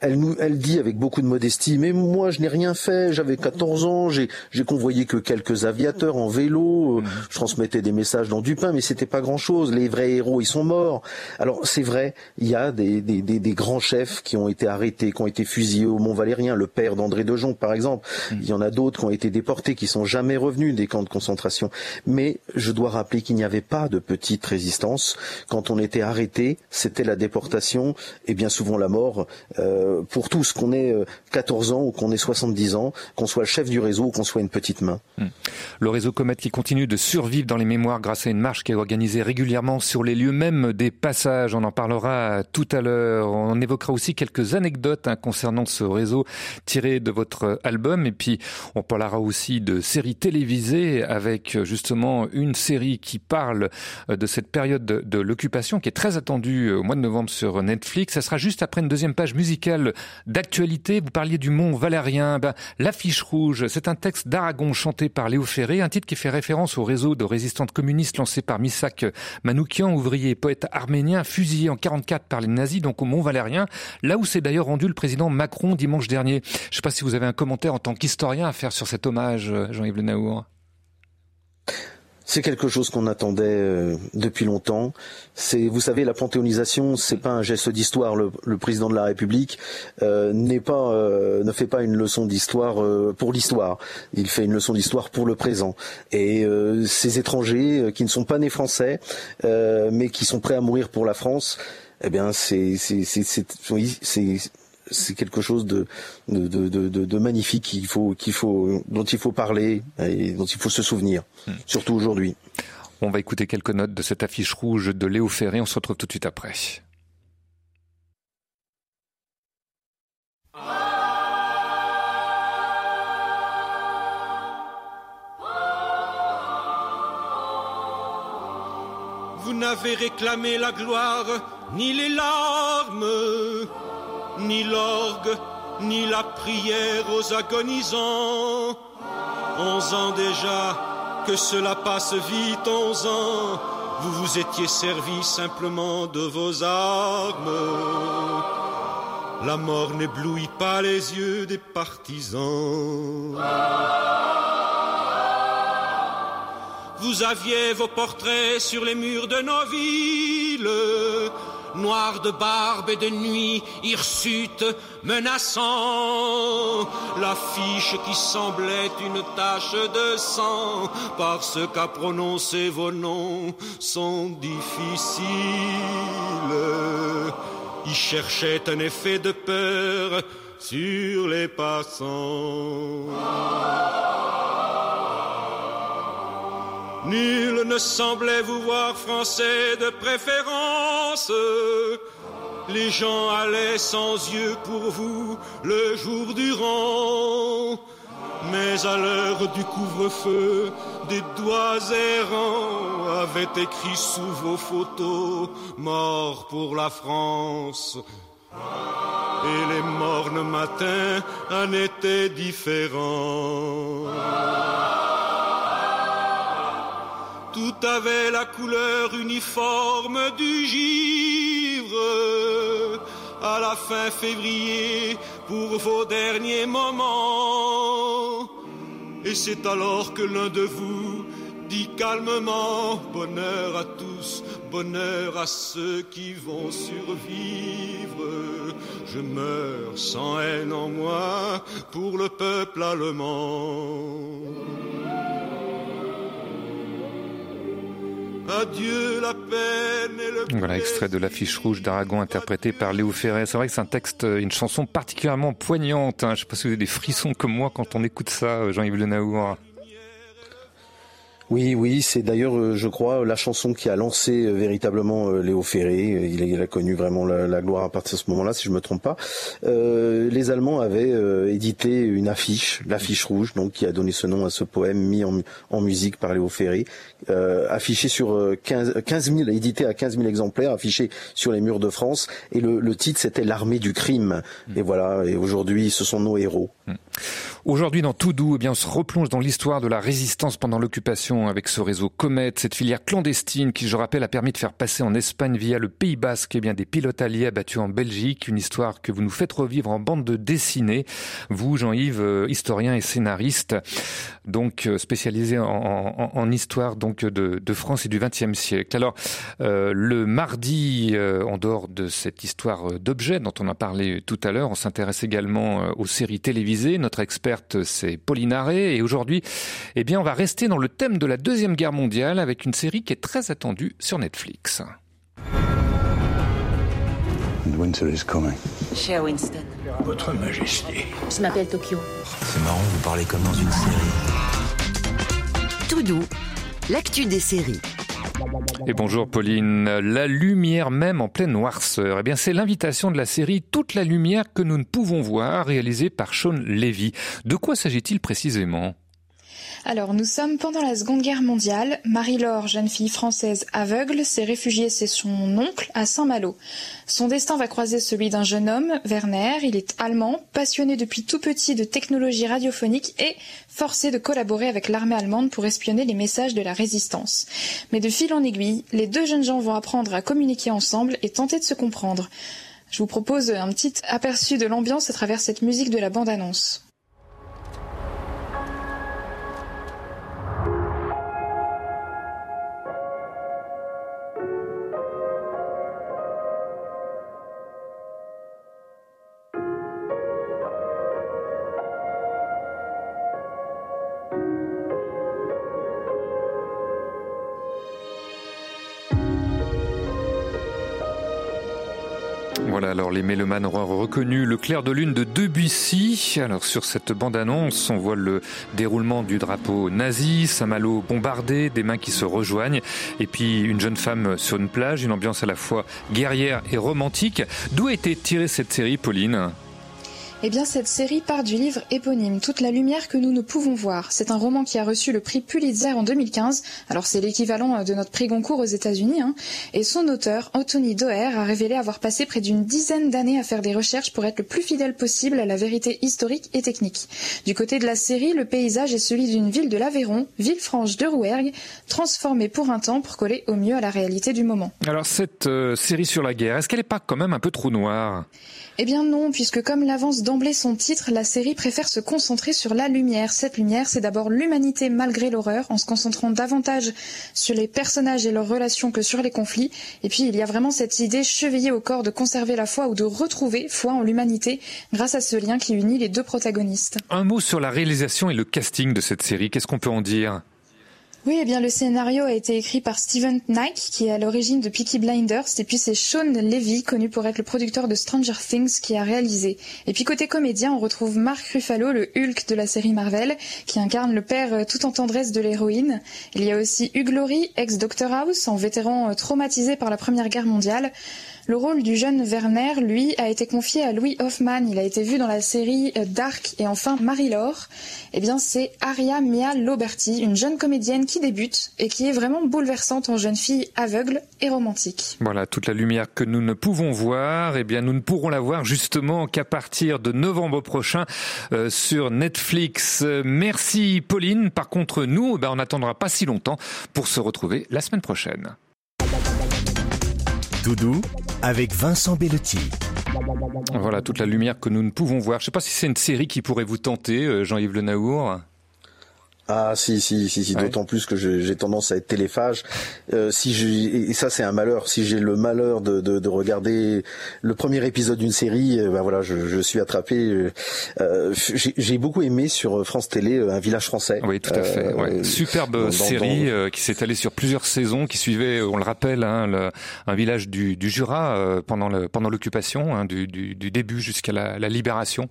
elle nous, elle dit avec beaucoup de modestie, mais moi je n'ai rien fait, j'avais 14 ans, j'ai convoyé que quelques aviateurs en vélo, mmh. je transmettais des messages dans du pain, mais c'était pas grand chose. Les vrais héros, ils sont morts. Alors c'est vrai, il y a des, des, des, des grands chefs qui ont été arrêtés, qui ont été fusillés au Mont Valérien, le père d'André Dejon par exemple. Hmm. Il y en a d'autres qui ont été déportés, qui sont jamais revenus des camps de concentration. Mais je dois rappeler qu'il n'y avait pas de petite résistance. Quand on était arrêté, c'était la déportation et bien souvent la mort euh, pour tous, qu'on ait 14 euh, ans ou qu'on ait 70 ans, qu'on soit le chef du réseau ou qu'on soit une petite main. Hmm. Le réseau Comet qui continue de survivre dans les mémoires grâce à une marche qui est organisée régulièrement sur les lieux même des passages. On en parlera tout à l'heure. On évoquera aussi quelques anecdotes hein, concernant ce réseau tiré de votre album. Et puis, on parlera aussi de séries télévisées avec justement une série qui parle euh, de cette période de, l'occupation qui est très attendue euh, au mois de novembre sur Netflix. Ça sera juste après une deuxième page musicale d'actualité. Vous parliez du Mont Valérien. Ben, L'affiche rouge, c'est un texte d'Aragon chanté par Léo Ferré, un titre qui fait référence au réseau de résistantes communistes lancé par Misak Manoukian, ouvrier et poète arménien, fusillé en 44 par les nazis, donc au Mont Valérien, là où c'est d'ailleurs rendu le président Macron dimanche dernier. Je ne sais pas si vous avez un commentaire en tant qu'historien à faire sur cet hommage, euh, Jean-Yves Le Naour. C'est quelque chose qu'on attendait euh, depuis longtemps. Vous savez, la panthéonisation, c'est pas un geste d'histoire. Le, président de la République euh, n'est pas, ne fait pas une leçon d'histoire pour l'histoire. Il fait une leçon d'histoire pour le présent. Et ces étrangers qui ne sont pas nés français, mais qui sont prêts à mourir pour la France, eh bien, c'est c'est quelque chose de, de, de, de, magnifique qu'il faut, qu'il faut, dont il faut parler et dont il faut se souvenir, hmm. surtout aujourd'hui. On va écouter quelques notes de cette affiche rouge de Léo Ferré. On se retrouve tout de suite après. Vous n'avez réclamé la gloire ni les larmes, ni l'orgue, ni la prière aux agonisants. Onze ans déjà, que cela passe vite, onze ans, vous vous étiez servi simplement de vos armes. La mort n'éblouit pas les yeux des partisans. Vous aviez vos portraits sur les murs de nos villes, noirs de barbe et de nuit, hirsutes menaçant l'affiche qui semblait une tache de sang, parce qu'à prononcer vos noms sont difficiles. Ils cherchaient un effet de peur sur les passants. Nul ne semblait vous voir français de préférence. Les gens allaient sans yeux pour vous le jour durant. Mais à l'heure du couvre-feu, des doigts errants avaient écrit sous vos photos Mort pour la France. Et les mornes matins en étaient différents. Tout avait la couleur uniforme du givre. À la fin février, pour vos derniers moments. Et c'est alors que l'un de vous dit calmement bonheur à tous, bonheur à ceux qui vont survivre. Je meurs sans haine en moi pour le peuple allemand. Voilà, extrait de l'affiche rouge d'Aragon interprété par Léo Ferré. C'est vrai que c'est un texte, une chanson particulièrement poignante. Hein. Je sais pas si vous avez des frissons comme moi quand on écoute ça, Jean-Yves Le Naour. Oui, oui, c'est d'ailleurs, euh, je crois, la chanson qui a lancé euh, véritablement euh, Léo Ferré. Il a, connu vraiment la, la, gloire à partir de ce moment-là, si je me trompe pas. Euh, les Allemands avaient euh, édité une affiche, l'affiche rouge, donc qui a donné ce nom à ce poème mis en, en musique par Léo Ferré, euh, affiché sur 15, 15 000, édité à 15 000 exemplaires, affiché sur les murs de France. Et le, le titre, c'était l'armée du crime. Et voilà. Et aujourd'hui, ce sont nos héros. Aujourd'hui, dans Tout Doux, eh bien, on se replonge dans l'histoire de la résistance pendant l'occupation avec ce réseau Comet, cette filière clandestine qui, je rappelle, a permis de faire passer en Espagne via le Pays Basque eh bien, des pilotes alliés abattus en Belgique. Une histoire que vous nous faites revivre en bande de dessinée. Vous, Jean-Yves, euh, historien et scénariste, donc euh, spécialisé en, histoire donc de, France et du XXe siècle. Alors, euh, le mardi, en dehors de cette histoire d'objets dont on a parlé tout à l'heure, on s'intéresse également aux séries télévisées. Notre experte, c'est Pauline Arré. Et aujourd'hui, eh bien, on va rester dans le thème de la Deuxième Guerre mondiale avec une série qui est très attendue sur Netflix. And winter is coming. Cher Winston. Votre Majesté. Je m'appelle Tokyo. C'est marrant, vous parlez comme dans une série. Tout doux, l'actu des séries. Et bonjour Pauline. La lumière même en pleine noirceur. Eh bien, c'est l'invitation de la série Toute la lumière que nous ne pouvons voir, réalisée par Sean Levy. De quoi s'agit-il précisément? Alors, nous sommes pendant la Seconde Guerre mondiale. Marie-Laure, jeune fille française aveugle, s'est réfugiée chez son oncle à Saint-Malo. Son destin va croiser celui d'un jeune homme, Werner. Il est allemand, passionné depuis tout petit de technologie radiophonique et forcé de collaborer avec l'armée allemande pour espionner les messages de la résistance. Mais de fil en aiguille, les deux jeunes gens vont apprendre à communiquer ensemble et tenter de se comprendre. Je vous propose un petit aperçu de l'ambiance à travers cette musique de la bande-annonce. Alors les mélomanes auront reconnu le clair de lune de Debussy. Alors sur cette bande-annonce, on voit le déroulement du drapeau nazi, Saint-Malo bombardé, des mains qui se rejoignent, et puis une jeune femme sur une plage, une ambiance à la fois guerrière et romantique. D'où a été tirée cette série, Pauline? Eh bien, cette série part du livre éponyme Toute la lumière que nous ne pouvons voir. C'est un roman qui a reçu le prix Pulitzer en 2015. Alors, c'est l'équivalent de notre prix Goncourt aux États-Unis. Hein. Et son auteur, Anthony Doerr, a révélé avoir passé près d'une dizaine d'années à faire des recherches pour être le plus fidèle possible à la vérité historique et technique. Du côté de la série, le paysage est celui d'une ville de l'Aveyron, ville franche de Rouergue, transformée pour un temps pour coller au mieux à la réalité du moment. Alors, cette euh, série sur la guerre, est-ce qu'elle n'est pas quand même un peu trop noire? Eh bien non, puisque comme l'avance d'emblée son titre, la série préfère se concentrer sur la lumière. Cette lumière, c'est d'abord l'humanité malgré l'horreur, en se concentrant davantage sur les personnages et leurs relations que sur les conflits. Et puis il y a vraiment cette idée chevillée au corps de conserver la foi ou de retrouver foi en l'humanité grâce à ce lien qui unit les deux protagonistes. Un mot sur la réalisation et le casting de cette série, qu'est-ce qu'on peut en dire? Oui, eh bien le scénario a été écrit par Steven Knight, qui est à l'origine de Peaky Blinders, et puis c'est Sean Levy, connu pour être le producteur de Stranger Things, qui a réalisé. Et puis côté comédien, on retrouve Mark Ruffalo, le Hulk de la série Marvel, qui incarne le père tout en tendresse de l'héroïne. Il y a aussi Hugh Laurie, ex-Doctor House, en vétéran traumatisé par la Première Guerre mondiale. Le rôle du jeune Werner, lui, a été confié à Louis Hoffman. Il a été vu dans la série Dark et enfin Marie-Laure. Eh bien, c'est Aria Mia Loberti, une jeune comédienne qui débute et qui est vraiment bouleversante en jeune fille aveugle et romantique. Voilà, toute la lumière que nous ne pouvons voir, eh bien, nous ne pourrons la voir justement qu'à partir de novembre prochain euh, sur Netflix. Merci Pauline. Par contre, nous, eh ben, on n'attendra pas si longtemps pour se retrouver la semaine prochaine. Doudou avec Vincent Bellotti. Voilà toute la lumière que nous ne pouvons voir. Je ne sais pas si c'est une série qui pourrait vous tenter, Jean-Yves Le Naour. Ah si si si, si d'autant plus que j'ai tendance à être téléphage. Euh, si et ça c'est un malheur. Si j'ai le malheur de, de, de, regarder le premier épisode d'une série, ben voilà, je, je suis attrapé. Euh, j'ai beaucoup aimé sur France Télé Un village français. Oui, tout à fait. Ouais. Superbe série qui s'est allée sur plusieurs saisons, qui suivait, on le rappelle, hein, le, un village du, du Jura pendant le pendant l'occupation, hein, du, du, du, début jusqu'à la, la, libération.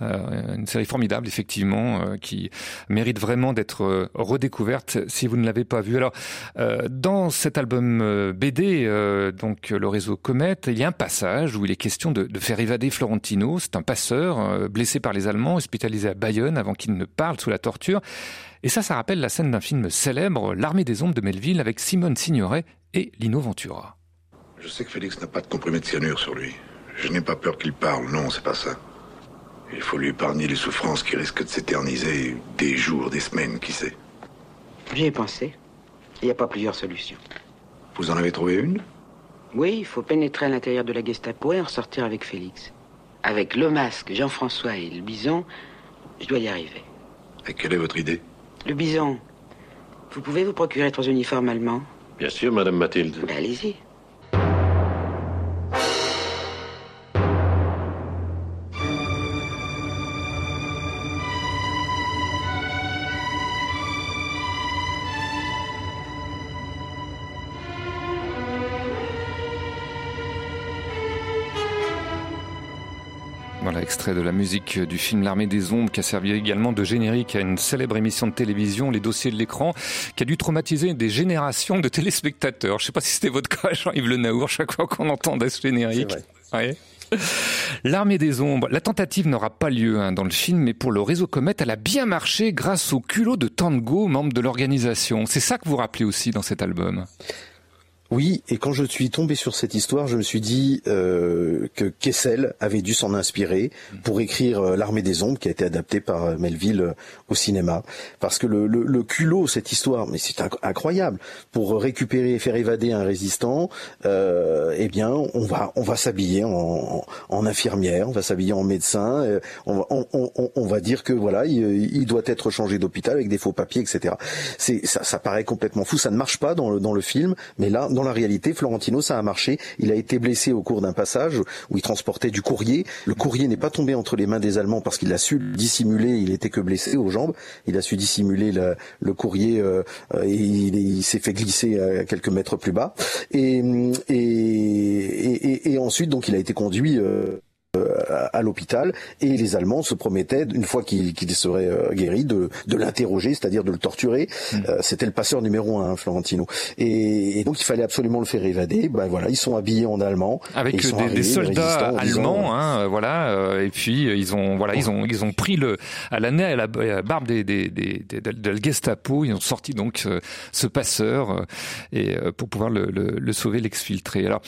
une série formidable, effectivement, qui mérite vraiment d'être euh, redécouverte si vous ne l'avez pas vue. Alors, euh, dans cet album euh, BD, donc le réseau Comet, il y a un passage où il est question de, faire évader Florentino. C'est un passeur blessé par les Allemands, hospitalisé à Bayonne avant qu'il ne parle sous la torture. Et ça, ça rappelle la scène d'un film célèbre, L'Armée des Ombres de Melville, avec Simone Signoret et Lino Ventura. Je sais que Félix n'a pas de comprimé de cyanure sur lui. Je n'ai pas peur qu'il parle, non, c'est pas ça. Il faut lui épargner les souffrances qui risquent de s'éterniser des jours, des semaines, qui sait. J'y ai pensé. Il n'y a pas plusieurs solutions. Vous en avez trouvé une? Oui, il faut pénétrer à l'intérieur de la Gestapo et en sortir avec Félix. Avec le masque, Jean-François et le bison, je dois y arriver. Et quelle est votre idée? Le bison. Vous pouvez vous procurer trois uniformes allemands? Bien sûr, Madame Mathilde. Ben, allez-y. Extrait de la musique du film L'Armée des Ombres qui a servi également de générique à une célèbre émission de télévision, Les Dossiers de l'écran, qui a dû traumatiser des générations de téléspectateurs. Je ne sais pas si c'était votre cas, Jean-Yves Le Naour, chaque fois qu'on entendait ce générique. L'armée des ombres, la tentative n'aura pas lieu hein, dans le film, mais pour le réseau Comet, elle a bien marché grâce au culot de Tango, membre de l'organisation. C'est ça que vous rappelez aussi dans cet album? Oui, et quand je suis tombé sur cette histoire, je me suis dit euh, que Kessel avait dû s'en inspirer pour écrire euh, L'Armée des Ombres, qui a été adapté par euh, Melville euh, au cinéma. Parce que le, le, le culot, cette histoire, mais c'est incroyable. Pour récupérer et faire évader un résistant, euh, eh bien, on va on va s'habiller en, infirmière, on va s'habiller en médecin, on va, on, on, on, va dire que voilà, il, il doit être changé d'hôpital avec des faux papiers, etc. C'est ça, ça paraît complètement fou. Ça ne marche pas dans le dans le film, mais là dans la réalité, Florentino, ça a marché. Il a été blessé au cours d'un passage où il transportait du courrier. Le courrier n'est pas tombé entre les mains des Allemands parce qu'il a su dissimuler. Il était que blessé aux jambes. Il a su dissimuler le, courrier euh, et il, s'est fait glisser à quelques mètres plus bas. Et ensuite, donc, il a été conduit. Euh, à l'hôpital et les Allemands se promettaient, une fois qu'il serait euh, guéri, de, de l'interroger, c'est-à-dire de le torturer. Mm. Euh, C'était le passeur numéro un, hein, Florentino. Et, et, donc il fallait absolument le faire évader. Ben voilà, ils sont habillés en allemand, avec des, arrivés, des, soldats allemands, hein, voilà. Euh, et puis ils ont voilà, ils ont ils ont pris le à la nez à la barbe des, des, des, de la Gestapo. Ils ont sorti donc ce, ce passeur et pour pouvoir le, le, le sauver, l'exfiltrer. Alors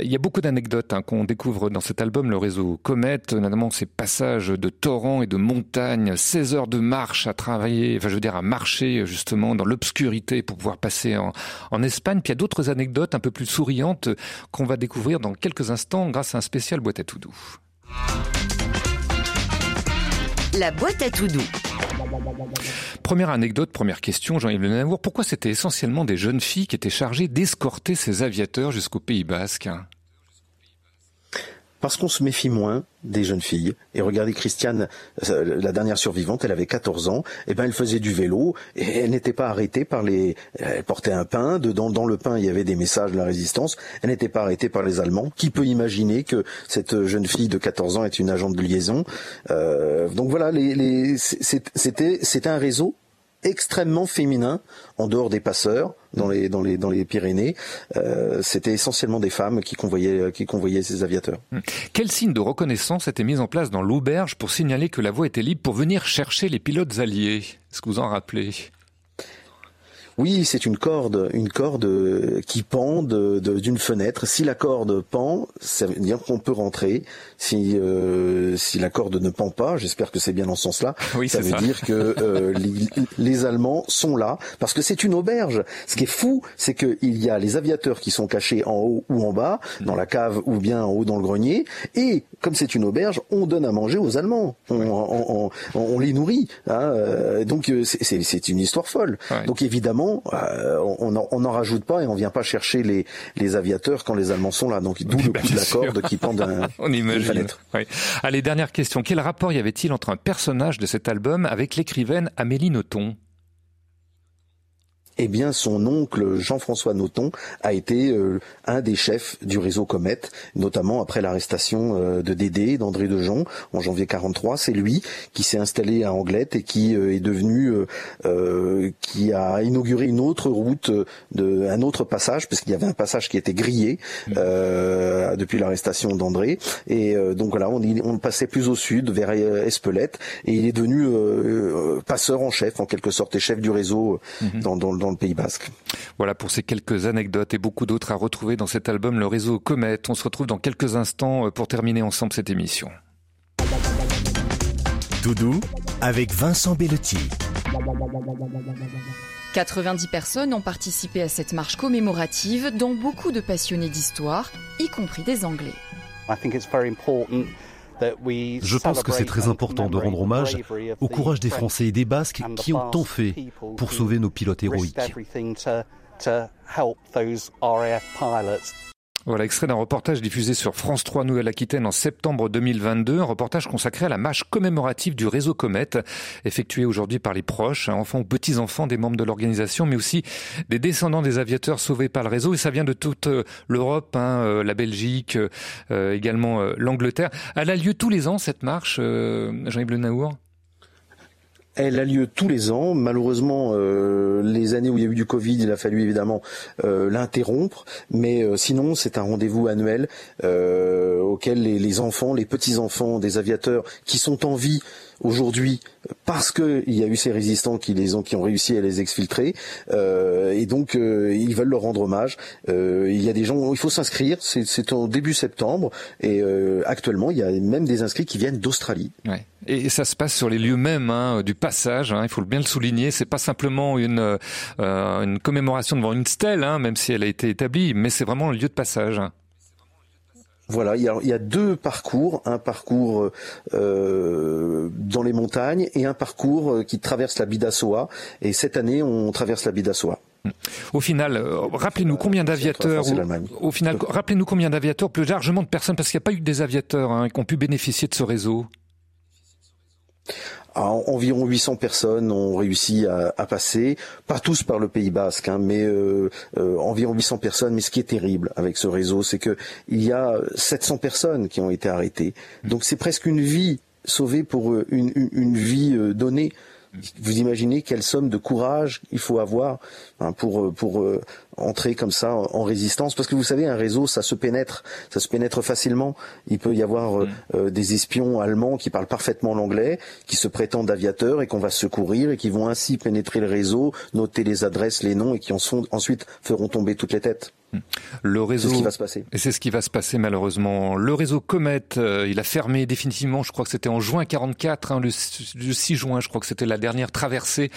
il y a beaucoup d'anecdotes hein, qu'on découvre dans cet album, le réseau notamment ces passages de torrents et de montagnes, 16 heures de marche à travailler, enfin je veux dire à marcher justement dans l'obscurité pour pouvoir passer en, en Espagne. Puis il y a d'autres anecdotes un peu plus souriantes qu'on va découvrir dans quelques instants grâce à un spécial boîte à tout doux. La boîte à tout doux. Première anecdote, première question, Jean-Yves Le Navour, pourquoi c'était essentiellement des jeunes filles qui étaient chargées d'escorter ces aviateurs jusqu'au Pays Basque? Parce qu'on se méfie moins des jeunes filles. Et regardez Christiane, euh, la dernière survivante, elle avait 14 ans, et ben elle faisait du vélo, et elle n'était pas arrêtée par les... Elle portait un pain, dedans, dans le pain, il y avait des messages de la résistance, elle n'était pas arrêtée par les Allemands. Qui peut imaginer que cette jeune fille de 14 ans est une agente de liaison? Euh, Donc voilà, c'était, c'était un réseau extrêmement féminin en dehors des passeurs dans les dans les dans les Pyrénées. Euh, C'était essentiellement des femmes qui convoyaient qui convoyaient ces aviateurs. Hum. Quel signe de reconnaissance était mis en place dans l'auberge pour signaler que la voie était libre pour venir chercher les pilotes alliés? Est-ce que vous en rappelez? Oui, c'est une corde, une corde qui pend d'une fenêtre. Si la corde pend, ça veut dire qu'on peut rentrer. Si euh, si la corde ne pend pas, j'espère que c'est bien dans ce sens-là, ça veut dire que euh, les, les, Allemands sont là parce que c'est une auberge. Ce qui est fou, c'est qu'il y a les aviateurs qui sont cachés en haut ou en bas, dans la cave ou bien en haut dans le grenier, et comme c'est une auberge, on donne à manger aux Allemands, on, on, on, on les nourrit. Hein, euh, donc c'est une histoire folle. Donc évidemment, on n'en rajoute pas et on vient pas chercher les, les aviateurs quand les Allemands sont là. Donc d'où le coup de la corde qui pend d'un. on imagine. Allez, dernière question. Quel rapport y avait-il entre un personnage de cet album avec l'écrivaine Amélie Nothomb? Eh bien son oncle Jean-François Nothomb a été euh, un des chefs du réseau Comet, notamment après l'arrestation euh, de Dédé, d'André Dejon en janvier 43. C'est lui qui s'est installé à Anglette et qui euh, est devenu, qui a inauguré une autre route, de, un autre passage, parce qu'il y avait un passage qui était grillé mmh. depuis l'arrestation d'André. Et donc voilà, on, on, passait plus au sud, vers Espelette, et il est devenu passeur en chef, en quelque sorte, et chef du réseau mmh. dans, dans le Pays Basque. Voilà pour ces quelques anecdotes et beaucoup d'autres à retrouver dans cet album Le Réseau Comet. On se retrouve dans quelques instants euh, pour terminer ensemble cette émission. Doudou avec Vincent Bellotti. 90 personnes ont participé à cette marche commémorative, dont beaucoup de passionnés d'histoire, y compris des Anglais. Je pense que c'est très important de rendre hommage au courage des Français et des Basques qui ont tant fait pour sauver nos pilotes héroïques. Voilà, extrait d'un reportage diffusé sur France 3 Nouvelle-Aquitaine en septembre 2022, un reportage consacré à la marche commémorative du réseau Comète, effectuée aujourd'hui par les proches, enfants ou petits-enfants des membres de l'organisation, mais aussi des descendants des aviateurs sauvés par le réseau. Et ça vient de toute euh, l'Europe, hein, euh, la Belgique, euh, également l'Angleterre. Elle a lieu tous les ans, cette marche, Jean-Yves Le Naour elle a lieu tous les ans. Malheureusement, euh, les années où il y a eu du Covid, il a fallu évidemment euh, l'interrompre. Mais euh, sinon, c'est un rendez-vous annuel auquel les, les, enfants, les petits-enfants des aviateurs qui sont en vie aujourd'hui parce qu'il y a eu ces résistants qui les ont qui ont réussi à les exfiltrer euh, et donc euh, ils veulent leur rendre hommage. Euh, il y a des gens, il faut s'inscrire, c'est au début septembre et euh, actuellement il y a même des inscrits qui viennent d'Australie. Ouais. Et ça se passe sur les lieux mêmes hein, du passage. Hein, il faut bien le souligner. C'est pas simplement une euh, une commémoration devant une stèle, hein, même si elle a été établie, mais c'est vraiment le lieu de passage. Voilà, il y, a, il y, a, deux parcours, un parcours euh, dans les montagnes et un parcours euh, qui traverse la Bidassoa. Et cette année, on traverse la Bidassoa. Au final, euh, rappelez-nous combien d'aviateurs. Au, final, rappelez-nous combien d'aviateurs, plus largement de personnes, parce qu'il n'y a pas eu des aviateurs hein, qui ont pu bénéficier de ce réseau environ 800 personnes ont réussi à, à, passer, pas tous par le Pays Basque, hein, mais euh, euh, environ 800 personnes. Mais ce qui est terrible avec ce réseau, c'est que il y a 700 personnes qui ont été arrêtées. Donc c'est presque une vie sauvée pour euh, une, une, une vie donnée. Vous imaginez quelle somme de courage il faut avoir hein, pour pour entrer comme ça en résistance. Parce que vous savez un réseau ça se pénètre. Ça se pénètre facilement. Il peut y avoir euh, mm. euh, des espions allemands qui parlent parfaitement l'anglais qui se prétendent aviateurs et qu'on va secourir et qui vont ainsi pénétrer le réseau noter les adresses les noms et qui en sont, ensuite feront tomber toutes les têtes le réseau, c'est ce qui va se passer. Et c'est ce qui va se passer malheureusement. Le réseau Comet, euh, il a fermé définitivement. Je crois que c'était en juin 44, hein, le, 6 juin. Je crois que c'était la dernière traversée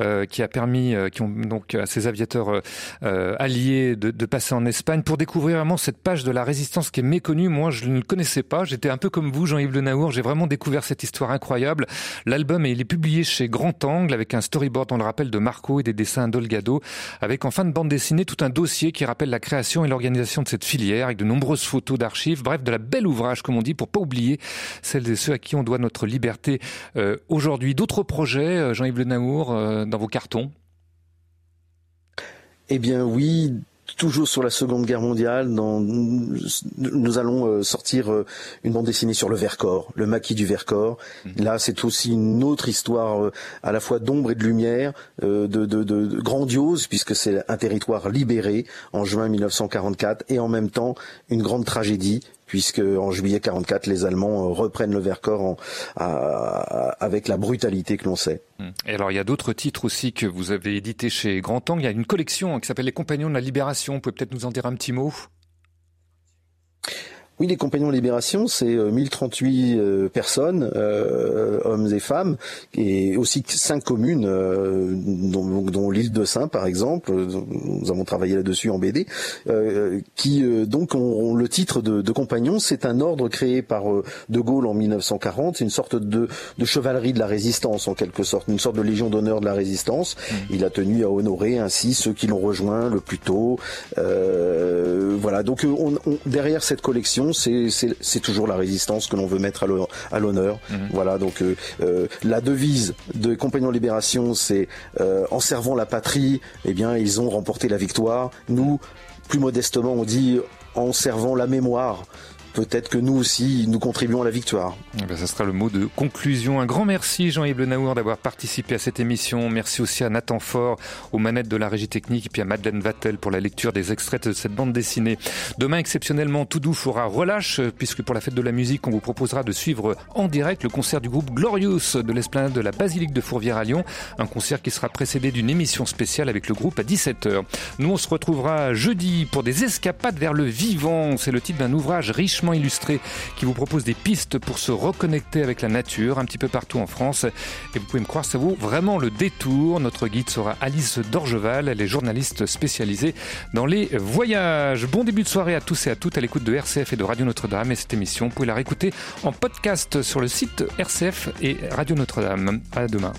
euh, qui a permis, euh, qui ont donc à ces aviateurs alliés de, de, passer en Espagne pour découvrir vraiment cette page de la résistance qui est méconnue. Moi, je ne le connaissais pas. J'étais un peu comme vous, Jean-Yves Le Naour. J'ai vraiment découvert cette histoire incroyable. L'album, il est publié chez Grand Angle avec un storyboard, on le rappelle, de Marco et des dessins d'Olgado, avec en fin de bande dessinée tout un dossier qui rappelle la création et l'organisation de cette filière avec de nombreuses photos d'archives, bref, de la belle ouvrage, comme on dit, pour pas oublier celles et ceux à qui on doit notre liberté euh, aujourd'hui. D'autres projets, euh, Jean-Yves Le Naour, euh, dans vos cartons? Eh bien oui, toujours sur la Seconde Guerre mondiale, dans, nous allons euh, sortir euh, une bande dessinée sur le Vercors, le maquis du Vercors. Mhm. Là, c'est aussi une autre histoire euh, à la fois d'ombre et de lumière, de, de, de, grandiose, puisque c'est un territoire libéré en juin 1944, et en même temps une grande tragédie, puisque en juillet 44, les Allemands reprennent le Vercors avec la brutalité que l'on sait. Mmh. Et alors, il y a d'autres titres aussi que vous avez édités chez Grand Angle. Il y a une collection qui s'appelle Les Compagnons de la Libération. Vous pouvez peut-être nous en dire un petit mot? Oui, les Compagnons de Libération, c'est 1038 euh, euh, personnes, euh, hommes et femmes, et aussi cinq communes, dont, l'île de Saint, par exemple. Nous avons travaillé là-dessus en BD, qui donc ont, le titre de, de Compagnons. C'est un ordre créé par De Gaulle en 1940. C'est une sorte de, de, chevalerie de la résistance, en quelque sorte, une sorte de légion d'honneur de la résistance. Mmh. Il a tenu à honorer ainsi ceux qui l'ont rejoint le plus tôt. voilà. Donc on, derrière cette collection c'est toujours la résistance que l'on veut mettre à l'honneur. Mhm. Voilà, donc euh, euh, la devise de Compagnons de Libération, c'est euh, en servant la patrie, eh bien, ils ont remporté la victoire. Nous, plus modestement, on dit en servant la mémoire peut-être que nous aussi, nous contribuons à la victoire. Eh ben, ça sera le mot de conclusion. Un grand merci Jean-Yves Le Naour d'avoir participé à cette émission. Merci aussi à Nathan Fort, aux manettes de la régie technique, et puis à Madeleine Vattel pour la lecture des extraits de cette bande dessinée. Demain, exceptionnellement, tout doux fera relâche, puisque pour la fête de la musique, on vous proposera de suivre en direct le concert du groupe Glorious de l'esplanade de la Basilique de Fourvière à Lyon. Un concert qui sera précédé d'une émission spéciale avec le groupe à 17h. Nous, on se retrouvera jeudi pour des escapades vers le vivant. C'est le titre d'un ouvrage riche illustré qui vous propose des pistes pour se reconnecter avec la nature un petit peu partout en France. Et vous pouvez me croire, ça vaut vraiment le détour. Notre guide sera Alice Dorgeval, elle est journaliste spécialisée dans les voyages. Bon début de soirée à tous et à toutes à l'écoute de RCF et de Radio Notre-Dame. Et cette émission, vous pouvez la réécouter en podcast sur le site RCF et Radio Notre-Dame. À demain.